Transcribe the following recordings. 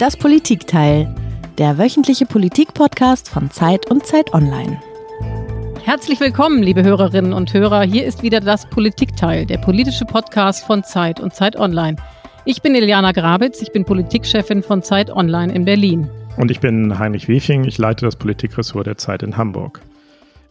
Das Politikteil, der wöchentliche Politikpodcast von Zeit und Zeit Online. Herzlich willkommen, liebe Hörerinnen und Hörer. Hier ist wieder das Politikteil, der politische Podcast von Zeit und Zeit Online. Ich bin Iliana Grabitz, ich bin Politikchefin von Zeit Online in Berlin. Und ich bin Heinrich Wefing, ich leite das Politikressort der Zeit in Hamburg.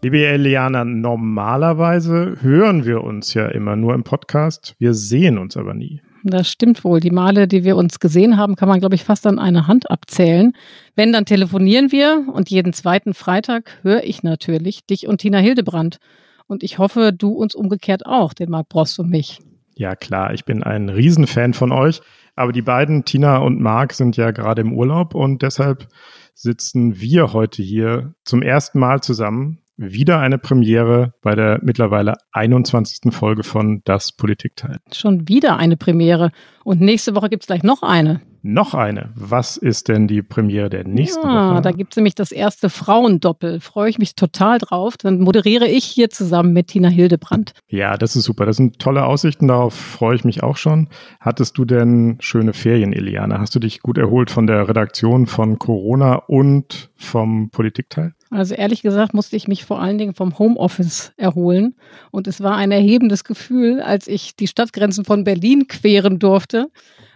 Liebe Eliana, normalerweise hören wir uns ja immer nur im Podcast, wir sehen uns aber nie. Das stimmt wohl. Die Male, die wir uns gesehen haben, kann man, glaube ich, fast an einer Hand abzählen. Wenn, dann telefonieren wir und jeden zweiten Freitag höre ich natürlich dich und Tina Hildebrand. Und ich hoffe, du uns umgekehrt auch, den Marc Brost und mich. Ja, klar, ich bin ein Riesenfan von euch. Aber die beiden, Tina und Marc, sind ja gerade im Urlaub und deshalb sitzen wir heute hier zum ersten Mal zusammen wieder eine Premiere bei der mittlerweile 21. Folge von Das Politikteil. Schon wieder eine Premiere. Und nächste Woche gibt es gleich noch eine. Noch eine. Was ist denn die Premiere der nächsten ja, Woche? Da gibt es nämlich das erste Frauendoppel. Freue ich mich total drauf. Dann moderiere ich hier zusammen mit Tina Hildebrand. Ja, das ist super. Das sind tolle Aussichten. Darauf freue ich mich auch schon. Hattest du denn schöne Ferien, Eliane? Hast du dich gut erholt von der Redaktion von Corona und vom Politikteil? Also ehrlich gesagt musste ich mich vor allen Dingen vom Homeoffice erholen. Und es war ein erhebendes Gefühl, als ich die Stadtgrenzen von Berlin queren durfte.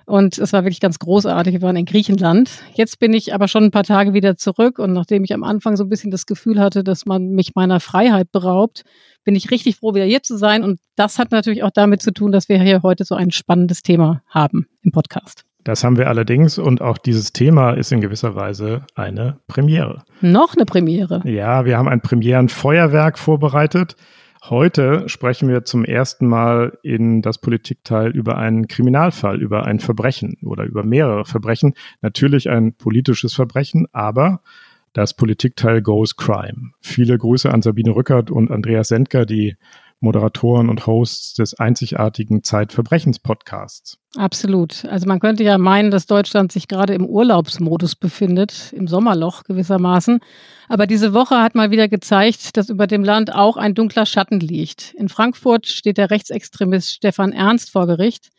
Und es war wirklich ganz großartig. Wir waren in Griechenland. Jetzt bin ich aber schon ein paar Tage wieder zurück. Und nachdem ich am Anfang so ein bisschen das Gefühl hatte, dass man mich meiner Freiheit beraubt, bin ich richtig froh, wieder hier zu sein. Und das hat natürlich auch damit zu tun, dass wir hier heute so ein spannendes Thema haben im Podcast. Das haben wir allerdings und auch dieses Thema ist in gewisser Weise eine Premiere. Noch eine Premiere. Ja, wir haben ein Premierenfeuerwerk vorbereitet. Heute sprechen wir zum ersten Mal in das Politikteil über einen Kriminalfall, über ein Verbrechen oder über mehrere Verbrechen. Natürlich ein politisches Verbrechen, aber das Politikteil Goes Crime. Viele Grüße an Sabine Rückert und Andreas Sendker, die Moderatoren und Hosts des einzigartigen Zeitverbrechens-Podcasts. Absolut. Also man könnte ja meinen, dass Deutschland sich gerade im Urlaubsmodus befindet, im Sommerloch gewissermaßen. Aber diese Woche hat mal wieder gezeigt, dass über dem Land auch ein dunkler Schatten liegt. In Frankfurt steht der Rechtsextremist Stefan Ernst vor Gericht.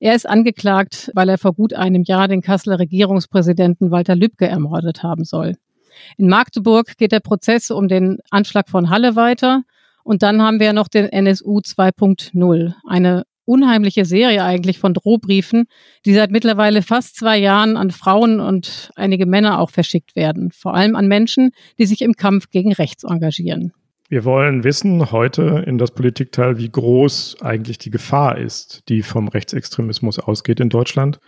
Er ist angeklagt, weil er vor gut einem Jahr den Kasseler Regierungspräsidenten Walter Lübcke ermordet haben soll. In Magdeburg geht der Prozess um den Anschlag von Halle weiter. Und dann haben wir noch den NSU 2.0, eine unheimliche Serie eigentlich von Drohbriefen, die seit mittlerweile fast zwei Jahren an Frauen und einige Männer auch verschickt werden. Vor allem an Menschen, die sich im Kampf gegen rechts engagieren. Wir wollen wissen heute in das Politikteil, wie groß eigentlich die Gefahr ist, die vom Rechtsextremismus ausgeht in Deutschland.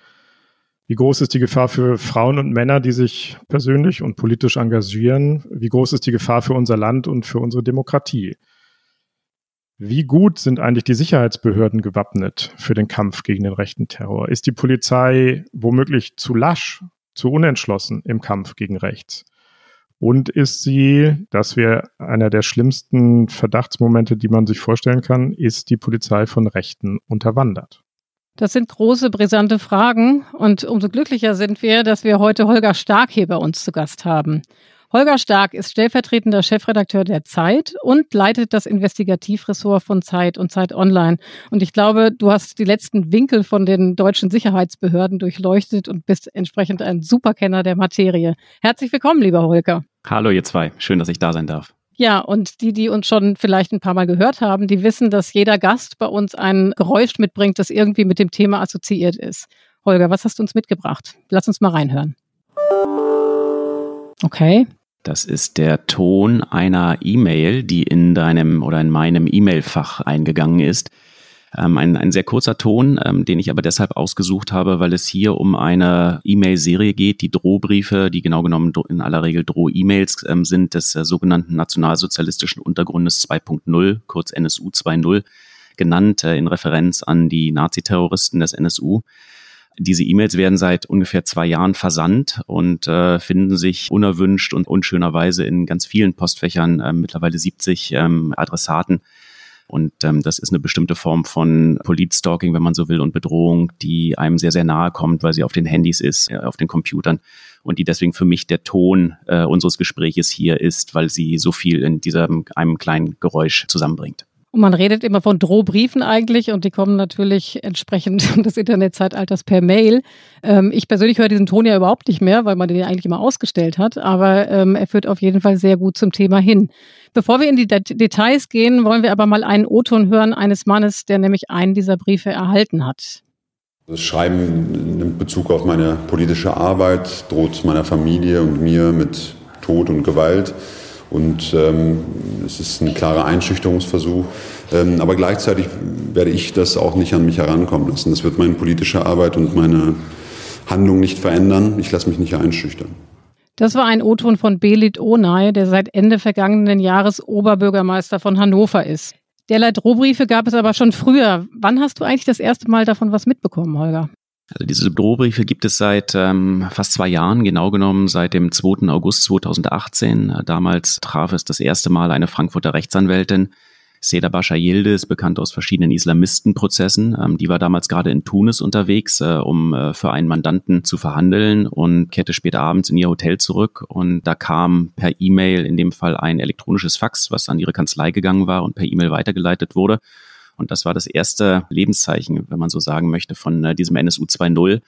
Wie groß ist die Gefahr für Frauen und Männer, die sich persönlich und politisch engagieren? Wie groß ist die Gefahr für unser Land und für unsere Demokratie? Wie gut sind eigentlich die Sicherheitsbehörden gewappnet für den Kampf gegen den rechten Terror? Ist die Polizei womöglich zu lasch, zu unentschlossen im Kampf gegen rechts? Und ist sie, das wäre einer der schlimmsten Verdachtsmomente, die man sich vorstellen kann, ist die Polizei von Rechten unterwandert? Das sind große, brisante Fragen und umso glücklicher sind wir, dass wir heute Holger Stark hier bei uns zu Gast haben. Holger Stark ist stellvertretender Chefredakteur der Zeit und leitet das Investigativressort von Zeit und Zeit Online. Und ich glaube, du hast die letzten Winkel von den deutschen Sicherheitsbehörden durchleuchtet und bist entsprechend ein Superkenner der Materie. Herzlich willkommen, lieber Holger. Hallo, ihr zwei. Schön, dass ich da sein darf. Ja, und die, die uns schon vielleicht ein paar Mal gehört haben, die wissen, dass jeder Gast bei uns ein Geräusch mitbringt, das irgendwie mit dem Thema assoziiert ist. Holger, was hast du uns mitgebracht? Lass uns mal reinhören. Okay, das ist der Ton einer E-Mail, die in deinem oder in meinem E-Mail-Fach eingegangen ist. Ähm, ein, ein sehr kurzer Ton, ähm, den ich aber deshalb ausgesucht habe, weil es hier um eine E-Mail-Serie geht. Die Drohbriefe, die genau genommen in aller Regel Droh-E-Mails ähm, sind des äh, sogenannten Nationalsozialistischen Untergrundes 2.0, kurz NSU 2.0, genannt äh, in Referenz an die Naziterroristen des NSU. Diese E-Mails werden seit ungefähr zwei Jahren versandt und äh, finden sich unerwünscht und unschönerweise in ganz vielen Postfächern, äh, mittlerweile 70 ähm, Adressaten. Und ähm, das ist eine bestimmte Form von Politstalking, wenn man so will, und Bedrohung, die einem sehr, sehr nahe kommt, weil sie auf den Handys ist, äh, auf den Computern und die deswegen für mich der Ton äh, unseres Gespräches hier ist, weil sie so viel in diesem einem kleinen Geräusch zusammenbringt. Und man redet immer von Drohbriefen eigentlich und die kommen natürlich entsprechend des Internetzeitalters per Mail. Ähm, ich persönlich höre diesen Ton ja überhaupt nicht mehr, weil man den ja eigentlich immer ausgestellt hat, aber ähm, er führt auf jeden Fall sehr gut zum Thema hin. Bevor wir in die Det Details gehen, wollen wir aber mal einen O-Ton hören eines Mannes, der nämlich einen dieser Briefe erhalten hat. Das Schreiben nimmt Bezug auf meine politische Arbeit, droht meiner Familie und mir mit Tod und Gewalt. Und ähm, es ist ein klarer Einschüchterungsversuch. Ähm, aber gleichzeitig werde ich das auch nicht an mich herankommen lassen. Das wird meine politische Arbeit und meine Handlung nicht verändern. Ich lasse mich nicht einschüchtern. Das war ein O-Ton von Belit Onay, der seit Ende vergangenen Jahres Oberbürgermeister von Hannover ist. Derlei Drohbriefe gab es aber schon früher. Wann hast du eigentlich das erste Mal davon was mitbekommen, Holger? Also diese Drohbriefe gibt es seit ähm, fast zwei Jahren, genau genommen seit dem 2. August 2018. Damals traf es das erste Mal eine Frankfurter Rechtsanwältin, Seda Bascha Yildiz, bekannt aus verschiedenen Islamistenprozessen. Ähm, die war damals gerade in Tunis unterwegs, äh, um äh, für einen Mandanten zu verhandeln und kehrte später abends in ihr Hotel zurück. Und da kam per E-Mail in dem Fall ein elektronisches Fax, was an ihre Kanzlei gegangen war und per E-Mail weitergeleitet wurde. Und das war das erste Lebenszeichen, wenn man so sagen möchte, von äh, diesem NSU 2.0.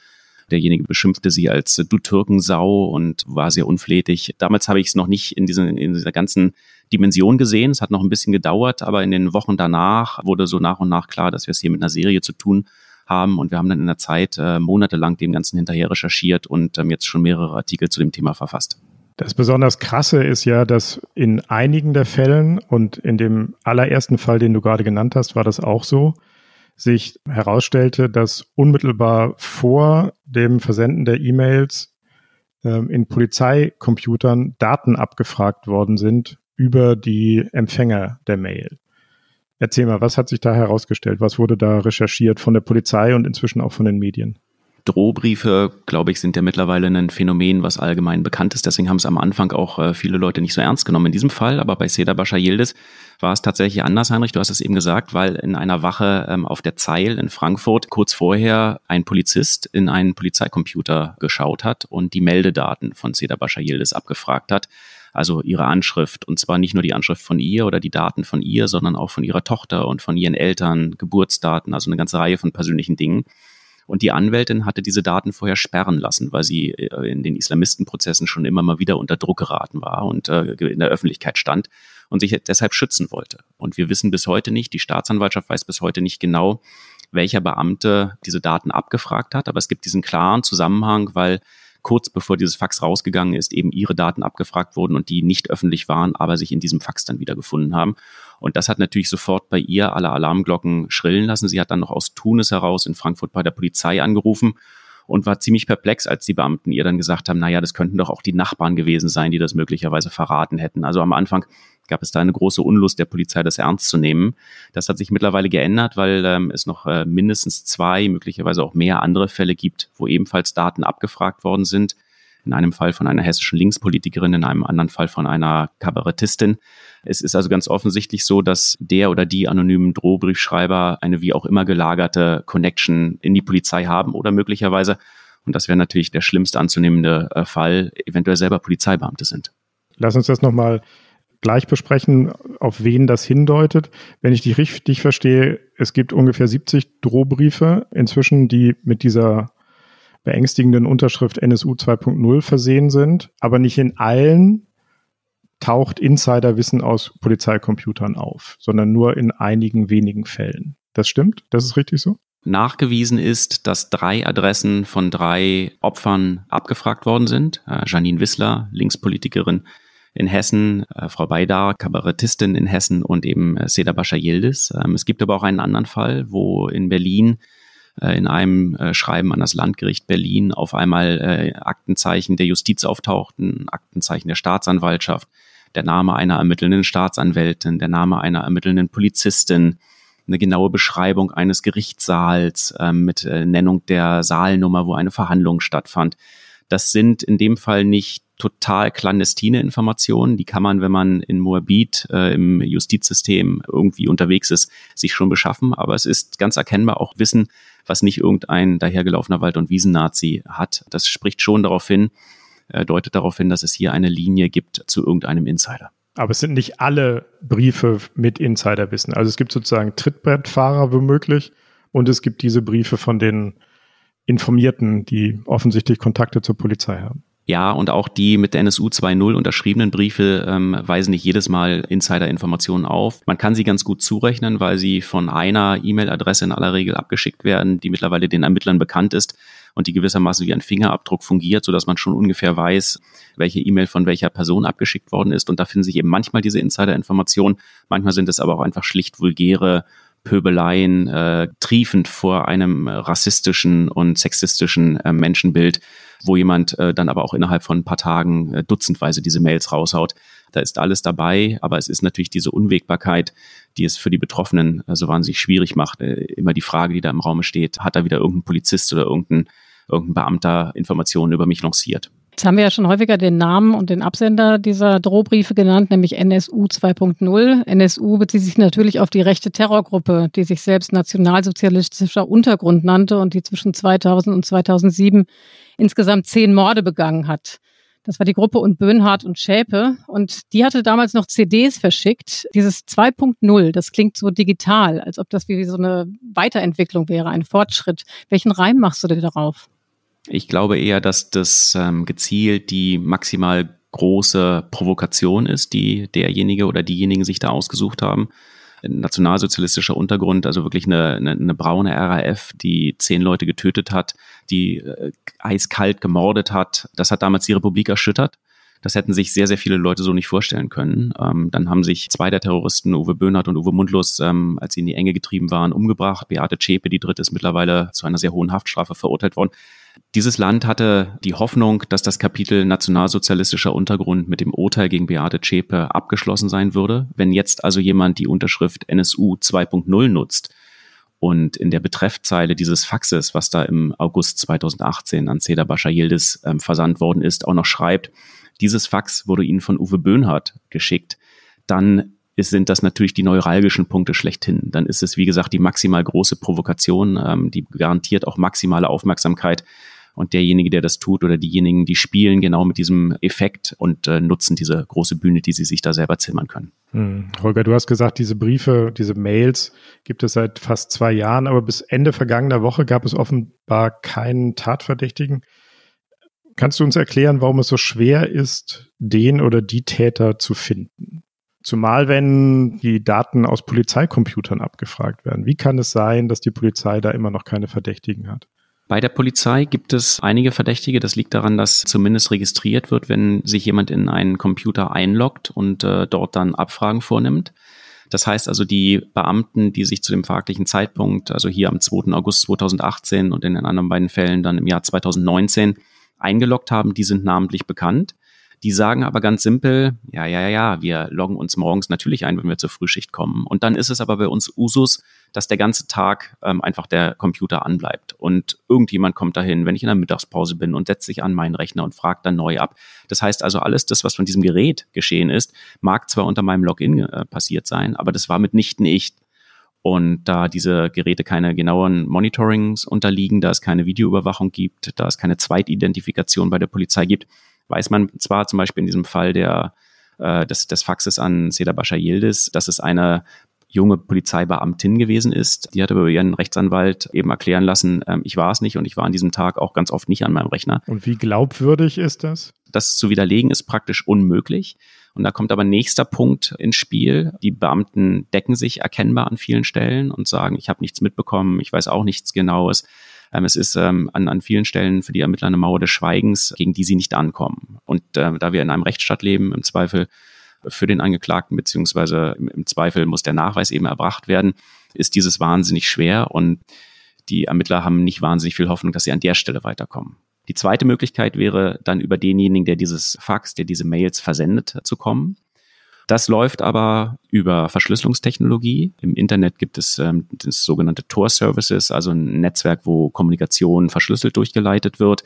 Derjenige beschimpfte sie als äh, du Türkensau und war sehr unflätig. Damals habe ich es noch nicht in, diesen, in dieser ganzen Dimension gesehen. Es hat noch ein bisschen gedauert, aber in den Wochen danach wurde so nach und nach klar, dass wir es hier mit einer Serie zu tun haben. Und wir haben dann in der Zeit äh, monatelang dem Ganzen hinterher recherchiert und ähm, jetzt schon mehrere Artikel zu dem Thema verfasst. Das besonders Krasse ist ja, dass in einigen der Fällen und in dem allerersten Fall, den du gerade genannt hast, war das auch so, sich herausstellte, dass unmittelbar vor dem Versenden der E-Mails ähm, in Polizeicomputern Daten abgefragt worden sind über die Empfänger der Mail. Erzähl mal, was hat sich da herausgestellt? Was wurde da recherchiert von der Polizei und inzwischen auch von den Medien? Drohbriefe, glaube ich, sind ja mittlerweile ein Phänomen, was allgemein bekannt ist. Deswegen haben es am Anfang auch äh, viele Leute nicht so ernst genommen in diesem Fall. Aber bei Seda Bascha Yildiz war es tatsächlich anders, Heinrich. Du hast es eben gesagt, weil in einer Wache ähm, auf der Zeil in Frankfurt kurz vorher ein Polizist in einen Polizeicomputer geschaut hat und die Meldedaten von Seda Bascha Yildiz abgefragt hat. Also ihre Anschrift. Und zwar nicht nur die Anschrift von ihr oder die Daten von ihr, sondern auch von ihrer Tochter und von ihren Eltern, Geburtsdaten, also eine ganze Reihe von persönlichen Dingen. Und die Anwältin hatte diese Daten vorher sperren lassen, weil sie äh, in den Islamistenprozessen schon immer mal wieder unter Druck geraten war und äh, in der Öffentlichkeit stand und sich deshalb schützen wollte. Und wir wissen bis heute nicht, die Staatsanwaltschaft weiß bis heute nicht genau, welcher Beamte diese Daten abgefragt hat. Aber es gibt diesen klaren Zusammenhang, weil kurz bevor dieses Fax rausgegangen ist, eben ihre Daten abgefragt wurden und die nicht öffentlich waren, aber sich in diesem Fax dann wieder gefunden haben. Und das hat natürlich sofort bei ihr alle Alarmglocken schrillen lassen. Sie hat dann noch aus Tunis heraus in Frankfurt bei der Polizei angerufen und war ziemlich perplex, als die Beamten ihr dann gesagt haben, naja, das könnten doch auch die Nachbarn gewesen sein, die das möglicherweise verraten hätten. Also am Anfang gab es da eine große Unlust der Polizei, das ernst zu nehmen. Das hat sich mittlerweile geändert, weil ähm, es noch äh, mindestens zwei, möglicherweise auch mehr andere Fälle gibt, wo ebenfalls Daten abgefragt worden sind in einem Fall von einer hessischen Linkspolitikerin, in einem anderen Fall von einer Kabarettistin. Es ist also ganz offensichtlich so, dass der oder die anonymen Drohbriefschreiber eine wie auch immer gelagerte Connection in die Polizei haben oder möglicherweise, und das wäre natürlich der schlimmste anzunehmende äh, Fall, eventuell selber Polizeibeamte sind. Lass uns das nochmal gleich besprechen, auf wen das hindeutet. Wenn ich dich richtig verstehe, es gibt ungefähr 70 Drohbriefe inzwischen, die mit dieser beängstigenden Unterschrift NSU 2.0 versehen sind, aber nicht in allen taucht Insiderwissen aus Polizeicomputern auf, sondern nur in einigen wenigen Fällen. Das stimmt? Das ist richtig so? Nachgewiesen ist, dass drei Adressen von drei Opfern abgefragt worden sind. Äh, Janine Wissler, Linkspolitikerin in Hessen, äh, Frau Beidar, Kabarettistin in Hessen und eben äh, Seda Bascha Yildiz. Ähm, es gibt aber auch einen anderen Fall, wo in Berlin in einem äh, Schreiben an das Landgericht Berlin auf einmal äh, Aktenzeichen der Justiz auftauchten, Aktenzeichen der Staatsanwaltschaft, der Name einer ermittelnden Staatsanwältin, der Name einer ermittelnden Polizistin, eine genaue Beschreibung eines Gerichtssaals äh, mit äh, Nennung der Saalnummer, wo eine Verhandlung stattfand. Das sind in dem Fall nicht total clandestine Informationen. Die kann man, wenn man in Moabit äh, im Justizsystem irgendwie unterwegs ist, sich schon beschaffen. Aber es ist ganz erkennbar auch Wissen, was nicht irgendein dahergelaufener Wald- und Wiesennazi hat. Das spricht schon darauf hin, äh, deutet darauf hin, dass es hier eine Linie gibt zu irgendeinem Insider. Aber es sind nicht alle Briefe mit Insiderwissen. Also es gibt sozusagen Trittbrettfahrer womöglich und es gibt diese Briefe von den Informierten, die offensichtlich Kontakte zur Polizei haben. Ja, und auch die mit der NSU 2.0 unterschriebenen Briefe ähm, weisen nicht jedes Mal Insider-Informationen auf. Man kann sie ganz gut zurechnen, weil sie von einer E-Mail-Adresse in aller Regel abgeschickt werden, die mittlerweile den Ermittlern bekannt ist und die gewissermaßen wie ein Fingerabdruck fungiert, sodass man schon ungefähr weiß, welche E-Mail von welcher Person abgeschickt worden ist. Und da finden sich eben manchmal diese Insider-Informationen. Manchmal sind es aber auch einfach schlicht vulgäre Pöbeleien, äh, triefend vor einem rassistischen und sexistischen äh, Menschenbild, wo jemand äh, dann aber auch innerhalb von ein paar Tagen äh, dutzendweise diese Mails raushaut. Da ist alles dabei, aber es ist natürlich diese Unwägbarkeit, die es für die Betroffenen äh, so wahnsinnig schwierig macht. Äh, immer die Frage, die da im Raum steht, hat da wieder irgendein Polizist oder irgendein, irgendein Beamter Informationen über mich lanciert? Jetzt haben wir ja schon häufiger den Namen und den Absender dieser Drohbriefe genannt, nämlich NSU 2.0. NSU bezieht sich natürlich auf die rechte Terrorgruppe, die sich selbst nationalsozialistischer Untergrund nannte und die zwischen 2000 und 2007 insgesamt zehn Morde begangen hat. Das war die Gruppe und Böhnhardt und Schäpe. Und die hatte damals noch CDs verschickt. Dieses 2.0, das klingt so digital, als ob das wie so eine Weiterentwicklung wäre, ein Fortschritt. Welchen Reim machst du dir darauf? Ich glaube eher, dass das ähm, gezielt die maximal große Provokation ist, die derjenige oder diejenigen sich da ausgesucht haben. Nationalsozialistischer Untergrund, also wirklich eine, eine, eine braune RAF, die zehn Leute getötet hat, die äh, eiskalt gemordet hat. Das hat damals die Republik erschüttert. Das hätten sich sehr, sehr viele Leute so nicht vorstellen können. Ähm, dann haben sich zwei der Terroristen, Uwe Böhnhardt und Uwe Mundlos, ähm, als sie in die Enge getrieben waren, umgebracht. Beate Zschäpe, die dritte, ist mittlerweile zu einer sehr hohen Haftstrafe verurteilt worden. Dieses Land hatte die Hoffnung, dass das Kapitel nationalsozialistischer Untergrund mit dem Urteil gegen Beate Zschäpe abgeschlossen sein würde. Wenn jetzt also jemand die Unterschrift NSU 2.0 nutzt und in der Betreffzeile dieses Faxes, was da im August 2018 an Cedar Bascha Yildiz ähm, versandt worden ist, auch noch schreibt, dieses Fax wurde Ihnen von Uwe Böhnhardt geschickt, dann ist, sind das natürlich die neuralgischen Punkte schlechthin. Dann ist es, wie gesagt, die maximal große Provokation, ähm, die garantiert auch maximale Aufmerksamkeit. Und derjenige, der das tut oder diejenigen, die spielen genau mit diesem Effekt und äh, nutzen diese große Bühne, die sie sich da selber zimmern können. Hm. Holger, du hast gesagt, diese Briefe, diese Mails gibt es seit fast zwei Jahren, aber bis Ende vergangener Woche gab es offenbar keinen Tatverdächtigen. Kannst du uns erklären, warum es so schwer ist, den oder die Täter zu finden? Zumal wenn die Daten aus Polizeicomputern abgefragt werden. Wie kann es sein, dass die Polizei da immer noch keine Verdächtigen hat? Bei der Polizei gibt es einige Verdächtige. Das liegt daran, dass zumindest registriert wird, wenn sich jemand in einen Computer einloggt und äh, dort dann Abfragen vornimmt. Das heißt also, die Beamten, die sich zu dem fraglichen Zeitpunkt, also hier am 2. August 2018 und in den anderen beiden Fällen dann im Jahr 2019 eingeloggt haben, die sind namentlich bekannt. Die sagen aber ganz simpel, ja, ja, ja, wir loggen uns morgens natürlich ein, wenn wir zur Frühschicht kommen. Und dann ist es aber bei uns Usus, dass der ganze Tag ähm, einfach der Computer anbleibt. Und irgendjemand kommt dahin, wenn ich in der Mittagspause bin und setzt sich an meinen Rechner und fragt dann neu ab. Das heißt also, alles das, was von diesem Gerät geschehen ist, mag zwar unter meinem Login äh, passiert sein, aber das war mitnichten ich. Und da diese Geräte keine genauen Monitorings unterliegen, da es keine Videoüberwachung gibt, da es keine Zweitidentifikation bei der Polizei gibt, weiß man zwar zum Beispiel in diesem Fall der, äh, des, des Faxes an Seda Bascha Yildiz, dass es eine junge Polizeibeamtin gewesen ist. Die hat aber ihren Rechtsanwalt eben erklären lassen, ähm, ich war es nicht und ich war an diesem Tag auch ganz oft nicht an meinem Rechner. Und wie glaubwürdig ist das? Das zu widerlegen ist praktisch unmöglich. Und da kommt aber nächster Punkt ins Spiel. Die Beamten decken sich erkennbar an vielen Stellen und sagen, ich habe nichts mitbekommen, ich weiß auch nichts Genaues. Ähm, es ist ähm, an, an vielen Stellen für die Ermittler eine Mauer des Schweigens, gegen die sie nicht ankommen. Und äh, da wir in einem Rechtsstaat leben, im Zweifel für den Angeklagten, beziehungsweise im Zweifel muss der Nachweis eben erbracht werden, ist dieses wahnsinnig schwer und die Ermittler haben nicht wahnsinnig viel Hoffnung, dass sie an der Stelle weiterkommen. Die zweite Möglichkeit wäre dann über denjenigen, der dieses Fax, der diese Mails versendet, zu kommen. Das läuft aber über Verschlüsselungstechnologie. Im Internet gibt es ähm, das sogenannte Tor-Services, also ein Netzwerk, wo Kommunikation verschlüsselt durchgeleitet wird.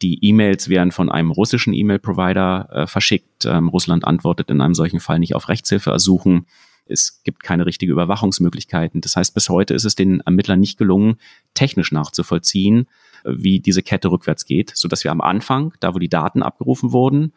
Die E-Mails werden von einem russischen E-Mail-Provider äh, verschickt. Ähm, Russland antwortet in einem solchen Fall nicht auf Rechtshilfeersuchen. Es gibt keine richtige Überwachungsmöglichkeiten. Das heißt, bis heute ist es den Ermittlern nicht gelungen, technisch nachzuvollziehen, wie diese Kette rückwärts geht, sodass wir am Anfang, da wo die Daten abgerufen wurden,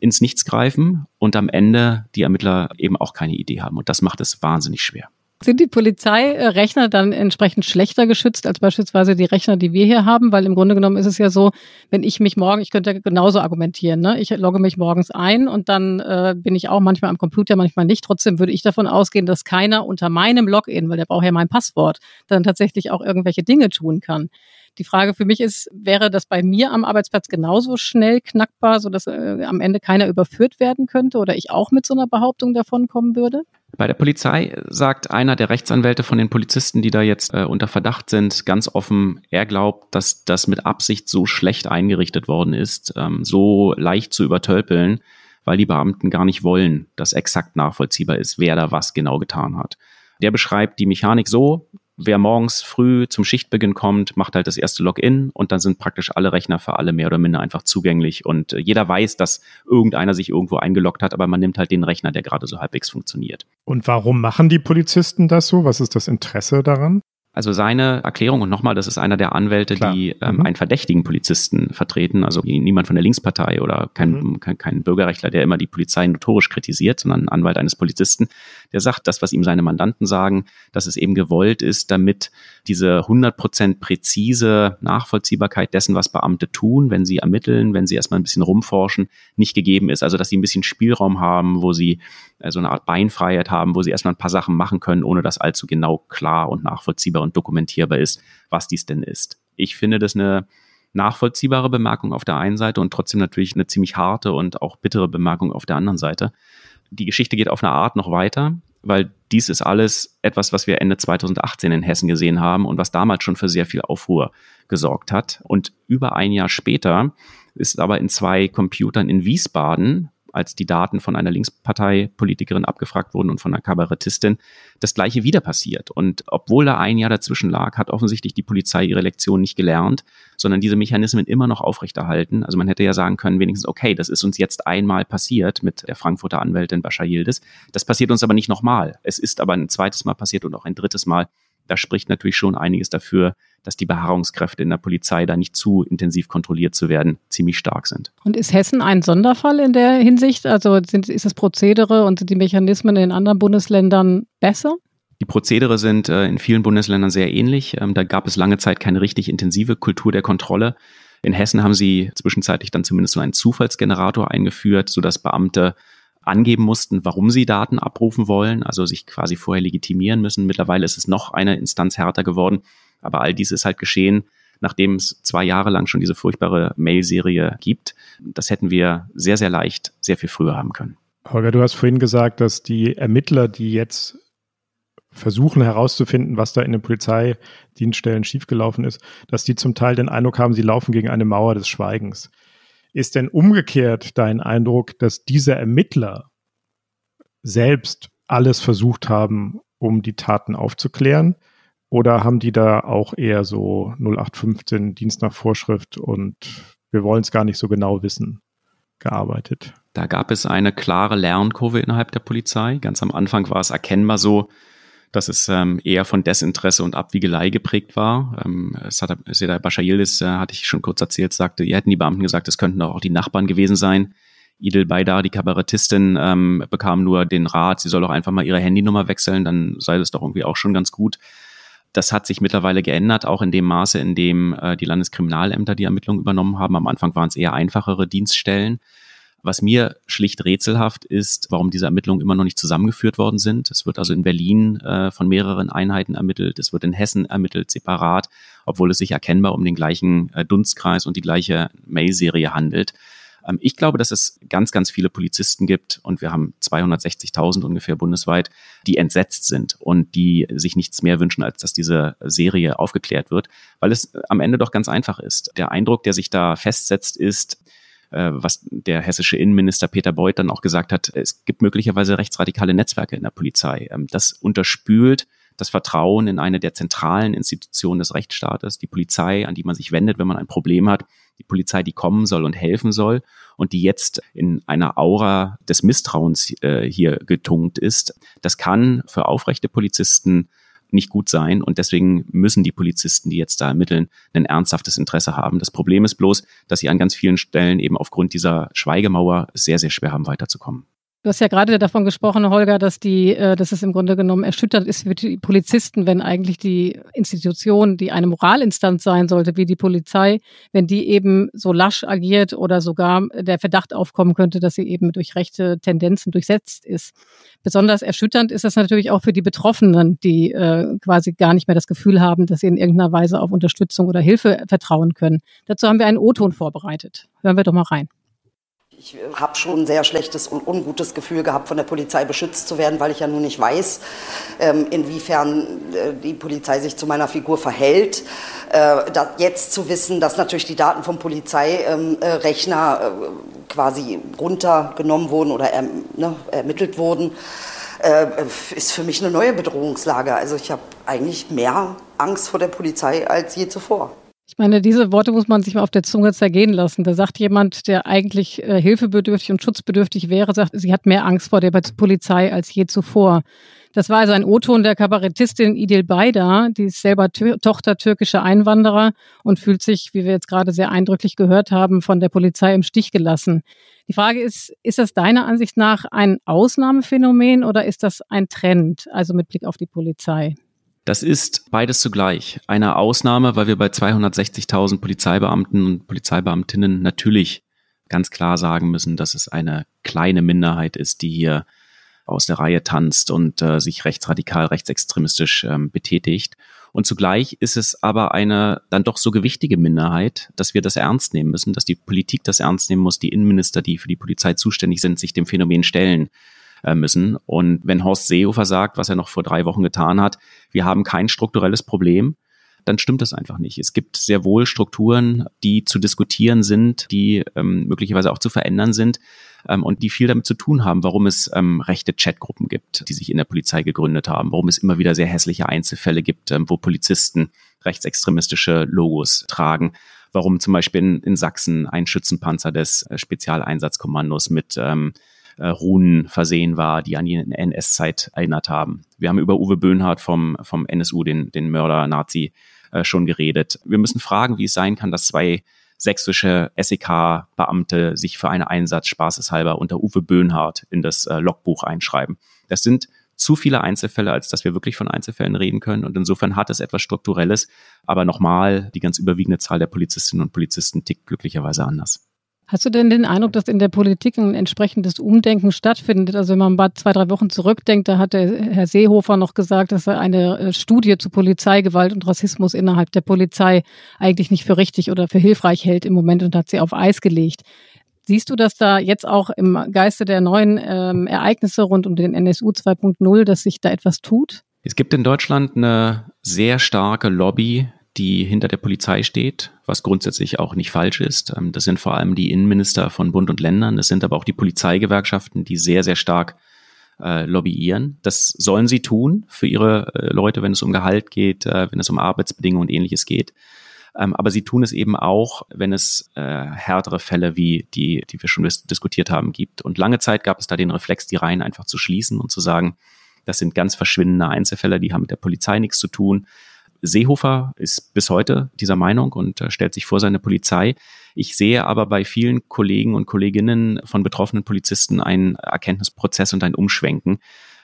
ins Nichts greifen und am Ende die Ermittler eben auch keine Idee haben. Und das macht es wahnsinnig schwer. Sind die Polizeirechner dann entsprechend schlechter geschützt als beispielsweise die Rechner, die wir hier haben? Weil im Grunde genommen ist es ja so, wenn ich mich morgen, ich könnte genauso argumentieren, ne? ich logge mich morgens ein und dann äh, bin ich auch manchmal am Computer, manchmal nicht. Trotzdem würde ich davon ausgehen, dass keiner unter meinem Login, weil der braucht ja mein Passwort, dann tatsächlich auch irgendwelche Dinge tun kann. Die Frage für mich ist, wäre das bei mir am Arbeitsplatz genauso schnell knackbar, sodass äh, am Ende keiner überführt werden könnte oder ich auch mit so einer Behauptung davon kommen würde? Bei der Polizei sagt einer der Rechtsanwälte von den Polizisten, die da jetzt äh, unter Verdacht sind, ganz offen, er glaubt, dass das mit Absicht so schlecht eingerichtet worden ist, ähm, so leicht zu übertölpeln, weil die Beamten gar nicht wollen, dass exakt nachvollziehbar ist, wer da was genau getan hat. Der beschreibt die Mechanik so, wer morgens früh zum Schichtbeginn kommt, macht halt das erste Login und dann sind praktisch alle Rechner für alle mehr oder minder einfach zugänglich und äh, jeder weiß, dass irgendeiner sich irgendwo eingeloggt hat, aber man nimmt halt den Rechner, der gerade so halbwegs funktioniert. Und warum machen die Polizisten das so? Was ist das Interesse daran? Also seine Erklärung, und nochmal, das ist einer der Anwälte, Klar. die ähm, mhm. einen verdächtigen Polizisten vertreten, also niemand von der Linkspartei oder kein, mhm. kein, kein Bürgerrechtler, der immer die Polizei notorisch kritisiert, sondern ein Anwalt eines Polizisten, der sagt, das, was ihm seine Mandanten sagen, dass es eben gewollt ist, damit diese 100% präzise Nachvollziehbarkeit dessen, was Beamte tun, wenn sie ermitteln, wenn sie erstmal ein bisschen rumforschen, nicht gegeben ist. Also, dass sie ein bisschen Spielraum haben, wo sie äh, so eine Art Beinfreiheit haben, wo sie erstmal ein paar Sachen machen können, ohne dass allzu genau klar und nachvollziehbar und dokumentierbar ist, was dies denn ist. Ich finde das eine nachvollziehbare Bemerkung auf der einen Seite und trotzdem natürlich eine ziemlich harte und auch bittere Bemerkung auf der anderen Seite. Die Geschichte geht auf eine Art noch weiter, weil dies ist alles etwas, was wir Ende 2018 in Hessen gesehen haben und was damals schon für sehr viel Aufruhr gesorgt hat. Und über ein Jahr später ist aber in zwei Computern in Wiesbaden als die Daten von einer Linksparteipolitikerin abgefragt wurden und von einer Kabarettistin, das gleiche wieder passiert. Und obwohl da ein Jahr dazwischen lag, hat offensichtlich die Polizei ihre Lektion nicht gelernt, sondern diese Mechanismen immer noch aufrechterhalten. Also man hätte ja sagen können, wenigstens, okay, das ist uns jetzt einmal passiert mit der Frankfurter Anwältin Bascha Yildiz. Das passiert uns aber nicht nochmal. Es ist aber ein zweites Mal passiert und auch ein drittes Mal. Da spricht natürlich schon einiges dafür, dass die Beharrungskräfte in der Polizei da nicht zu intensiv kontrolliert zu werden, ziemlich stark sind. Und ist Hessen ein Sonderfall in der Hinsicht? Also sind, ist das Prozedere und sind die Mechanismen in anderen Bundesländern besser? Die Prozedere sind äh, in vielen Bundesländern sehr ähnlich. Ähm, da gab es lange Zeit keine richtig intensive Kultur der Kontrolle. In Hessen haben sie zwischenzeitlich dann zumindest so einen Zufallsgenerator eingeführt, sodass Beamte angeben mussten, warum sie Daten abrufen wollen, also sich quasi vorher legitimieren müssen. Mittlerweile ist es noch eine Instanz härter geworden. Aber all dies ist halt geschehen, nachdem es zwei Jahre lang schon diese furchtbare Mail-Serie gibt. Das hätten wir sehr, sehr leicht, sehr viel früher haben können. Holger, du hast vorhin gesagt, dass die Ermittler, die jetzt versuchen herauszufinden, was da in den Polizeidienststellen schiefgelaufen ist, dass die zum Teil den Eindruck haben, sie laufen gegen eine Mauer des Schweigens. Ist denn umgekehrt dein Eindruck, dass diese Ermittler selbst alles versucht haben, um die Taten aufzuklären? Oder haben die da auch eher so 0815 Dienst nach Vorschrift und wir wollen es gar nicht so genau wissen gearbeitet? Da gab es eine klare Lernkurve innerhalb der Polizei. Ganz am Anfang war es erkennbar so, dass es ähm, eher von Desinteresse und Abwiegelei geprägt war. Ähm, es hat Seda Bashar Yildiz, äh, hatte ich schon kurz erzählt, sagte, ihr hätten die Beamten gesagt, es könnten auch die Nachbarn gewesen sein. Idel Baydar, die Kabarettistin, ähm, bekam nur den Rat, sie soll doch einfach mal ihre Handynummer wechseln, dann sei das doch irgendwie auch schon ganz gut. Das hat sich mittlerweile geändert, auch in dem Maße, in dem äh, die Landeskriminalämter die Ermittlungen übernommen haben. Am Anfang waren es eher einfachere Dienststellen. Was mir schlicht rätselhaft ist, warum diese Ermittlungen immer noch nicht zusammengeführt worden sind. Es wird also in Berlin äh, von mehreren Einheiten ermittelt, es wird in Hessen ermittelt, separat, obwohl es sich erkennbar um den gleichen äh, Dunstkreis und die gleiche Mail-Serie handelt. Ähm, ich glaube, dass es ganz, ganz viele Polizisten gibt und wir haben 260.000 ungefähr bundesweit, die entsetzt sind und die sich nichts mehr wünschen, als dass diese Serie aufgeklärt wird, weil es am Ende doch ganz einfach ist. Der Eindruck, der sich da festsetzt, ist, was der hessische Innenminister Peter Beuth dann auch gesagt hat, es gibt möglicherweise rechtsradikale Netzwerke in der Polizei. Ähm, das unterspült das Vertrauen in eine der zentralen Institutionen des Rechtsstaates, die Polizei, an die man sich wendet, wenn man ein Problem hat, die Polizei, die kommen soll und helfen soll und die jetzt in einer Aura des Misstrauens äh, hier getunkt ist. Das kann für aufrechte Polizisten nicht gut sein. Und deswegen müssen die Polizisten, die jetzt da ermitteln, ein ernsthaftes Interesse haben. Das Problem ist bloß, dass sie an ganz vielen Stellen eben aufgrund dieser Schweigemauer sehr, sehr schwer haben, weiterzukommen. Du hast ja gerade davon gesprochen, Holger, dass die, äh, dass es im Grunde genommen erschüttert ist für die Polizisten, wenn eigentlich die Institution, die eine Moralinstanz sein sollte, wie die Polizei, wenn die eben so lasch agiert oder sogar der Verdacht aufkommen könnte, dass sie eben durch rechte Tendenzen durchsetzt ist. Besonders erschütternd ist das natürlich auch für die Betroffenen, die äh, quasi gar nicht mehr das Gefühl haben, dass sie in irgendeiner Weise auf Unterstützung oder Hilfe vertrauen können. Dazu haben wir einen O-Ton vorbereitet. Hören wir doch mal rein. Ich habe schon ein sehr schlechtes und ungutes Gefühl gehabt, von der Polizei beschützt zu werden, weil ich ja nun nicht weiß, ähm, inwiefern äh, die Polizei sich zu meiner Figur verhält. Äh, jetzt zu wissen, dass natürlich die Daten vom Polizeirechner ähm, äh, quasi runtergenommen wurden oder erm-, ne, ermittelt wurden, ist für mich eine neue Bedrohungslage. Also ich habe eigentlich mehr Angst vor der Polizei als je zuvor. Ich meine, diese Worte muss man sich mal auf der Zunge zergehen lassen. Da sagt jemand, der eigentlich äh, hilfebedürftig und schutzbedürftig wäre, sagt, sie hat mehr Angst vor der Polizei als je zuvor. Das war also ein O-Ton der Kabarettistin Idil Bayda, die ist selber Tür Tochter türkischer Einwanderer und fühlt sich, wie wir jetzt gerade sehr eindrücklich gehört haben, von der Polizei im Stich gelassen. Die Frage ist, ist das deiner Ansicht nach ein Ausnahmephänomen oder ist das ein Trend, also mit Blick auf die Polizei? Das ist beides zugleich. Eine Ausnahme, weil wir bei 260.000 Polizeibeamten und Polizeibeamtinnen natürlich ganz klar sagen müssen, dass es eine kleine Minderheit ist, die hier aus der Reihe tanzt und äh, sich rechtsradikal, rechtsextremistisch ähm, betätigt. Und zugleich ist es aber eine dann doch so gewichtige Minderheit, dass wir das ernst nehmen müssen, dass die Politik das ernst nehmen muss, die Innenminister, die für die Polizei zuständig sind, sich dem Phänomen stellen. Äh, müssen. Und wenn Horst Seehofer sagt, was er noch vor drei Wochen getan hat, wir haben kein strukturelles Problem, dann stimmt das einfach nicht. Es gibt sehr wohl Strukturen, die zu diskutieren sind, die ähm, möglicherweise auch zu verändern sind ähm, und die viel damit zu tun haben, warum es ähm, rechte Chatgruppen gibt, die sich in der Polizei gegründet haben, warum es immer wieder sehr hässliche Einzelfälle gibt, ähm, wo Polizisten rechtsextremistische Logos tragen, warum zum Beispiel in, in Sachsen ein Schützenpanzer des äh, Spezialeinsatzkommandos mit ähm, äh, Runen versehen war, die an die NS-Zeit erinnert haben. Wir haben über Uwe Böhnhardt vom, vom NSU, den, den Mörder-Nazi, äh, schon geredet. Wir müssen fragen, wie es sein kann, dass zwei sächsische SEK-Beamte sich für einen Einsatz spaßeshalber unter Uwe Böhnhardt in das äh, Logbuch einschreiben. Das sind zu viele Einzelfälle, als dass wir wirklich von Einzelfällen reden können. Und insofern hat es etwas Strukturelles. Aber nochmal, die ganz überwiegende Zahl der Polizistinnen und Polizisten tickt glücklicherweise anders. Hast du denn den Eindruck, dass in der Politik ein entsprechendes Umdenken stattfindet? Also wenn man mal zwei, drei Wochen zurückdenkt, da hat der Herr Seehofer noch gesagt, dass er eine äh, Studie zu Polizeigewalt und Rassismus innerhalb der Polizei eigentlich nicht für richtig oder für hilfreich hält im Moment und hat sie auf Eis gelegt. Siehst du, dass da jetzt auch im Geiste der neuen ähm, Ereignisse rund um den NSU 2.0, dass sich da etwas tut? Es gibt in Deutschland eine sehr starke Lobby die hinter der Polizei steht, was grundsätzlich auch nicht falsch ist. Ähm, das sind vor allem die Innenminister von Bund und Ländern. Das sind aber auch die Polizeigewerkschaften, die sehr, sehr stark äh, lobbyieren. Das sollen sie tun für ihre äh, Leute, wenn es um Gehalt geht, äh, wenn es um Arbeitsbedingungen und ähnliches geht. Ähm, aber sie tun es eben auch, wenn es äh, härtere Fälle wie die, die wir schon dis diskutiert haben, gibt. Und lange Zeit gab es da den Reflex, die Reihen einfach zu schließen und zu sagen, das sind ganz verschwindende Einzelfälle, die haben mit der Polizei nichts zu tun. Seehofer ist bis heute dieser Meinung und äh, stellt sich vor seine Polizei. Ich sehe aber bei vielen Kollegen und Kolleginnen von betroffenen Polizisten einen Erkenntnisprozess und ein Umschwenken.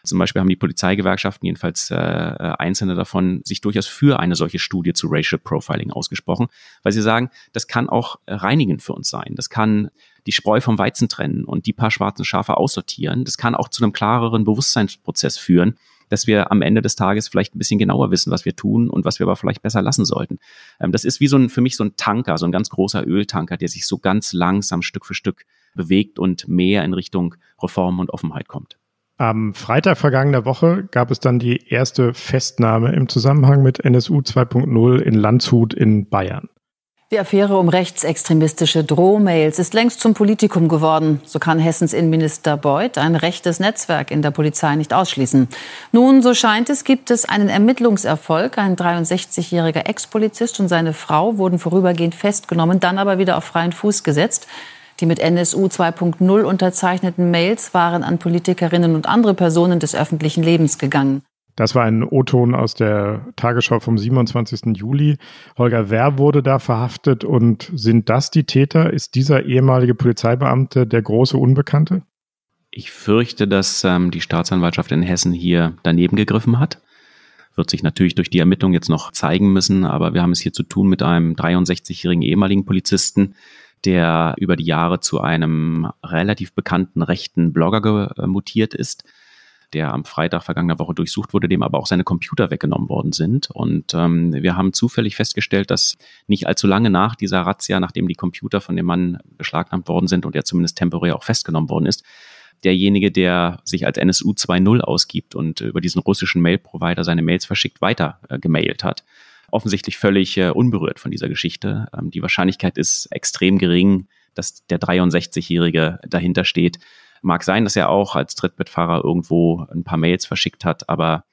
Zum Beispiel haben die Polizeigewerkschaften, jedenfalls äh, einzelne davon, sich durchaus für eine solche Studie zu Racial Profiling ausgesprochen, weil sie sagen, das kann auch reinigend für uns sein. Das kann die Spreu vom Weizen trennen und die paar schwarzen Schafe aussortieren. Das kann auch zu einem klareren Bewusstseinsprozess führen dass wir am Ende des Tages vielleicht ein bisschen genauer wissen, was wir tun und was wir aber vielleicht besser lassen sollten. Ähm, das ist wie so ein, für mich so ein Tanker, so ein ganz großer Öltanker, der sich so ganz langsam Stück für Stück bewegt und mehr in Richtung Reform und Offenheit kommt. Am Freitag vergangener Woche gab es dann die erste Festnahme im Zusammenhang mit NSU 2.0 in Landshut in Bayern. Die Affäre um rechtsextremistische Drohmails ist längst zum Politikum geworden. So kann Hessens Innenminister Beuth ein rechtes Netzwerk in der Polizei nicht ausschließen. Nun, so scheint es, gibt es einen Ermittlungserfolg. Ein 63-jähriger Ex-Polizist und seine Frau wurden vorübergehend festgenommen, dann aber wieder auf freien Fuß gesetzt. Die mit NSU 2.0 unterzeichneten Mails waren an Politikerinnen und andere Personen des öffentlichen Lebens gegangen. Das war ein O-Ton aus der Tagesschau vom 27. Juli. Holger Wer wurde da verhaftet und sind das die Täter? Ist dieser ehemalige Polizeibeamte der große Unbekannte? Ich fürchte, dass ähm, die Staatsanwaltschaft in Hessen hier daneben gegriffen hat. Wird sich natürlich durch die Ermittlung jetzt noch zeigen müssen, aber wir haben es hier zu tun mit einem 63-jährigen ehemaligen Polizisten, der über die Jahre zu einem relativ bekannten rechten Blogger mutiert ist der am Freitag vergangener Woche durchsucht wurde, dem aber auch seine Computer weggenommen worden sind. Und ähm, wir haben zufällig festgestellt, dass nicht allzu lange nach dieser Razzia, nachdem die Computer von dem Mann beschlagnahmt worden sind und er zumindest temporär auch festgenommen worden ist, derjenige, der sich als NSU 2.0 ausgibt und über diesen russischen Mail-Provider seine Mails verschickt, weiter äh, gemailt hat. Offensichtlich völlig äh, unberührt von dieser Geschichte. Ähm, die Wahrscheinlichkeit ist extrem gering, dass der 63-Jährige dahinter steht. Mag sein, dass er auch als Trittbettfahrer irgendwo ein paar Mails verschickt hat, aber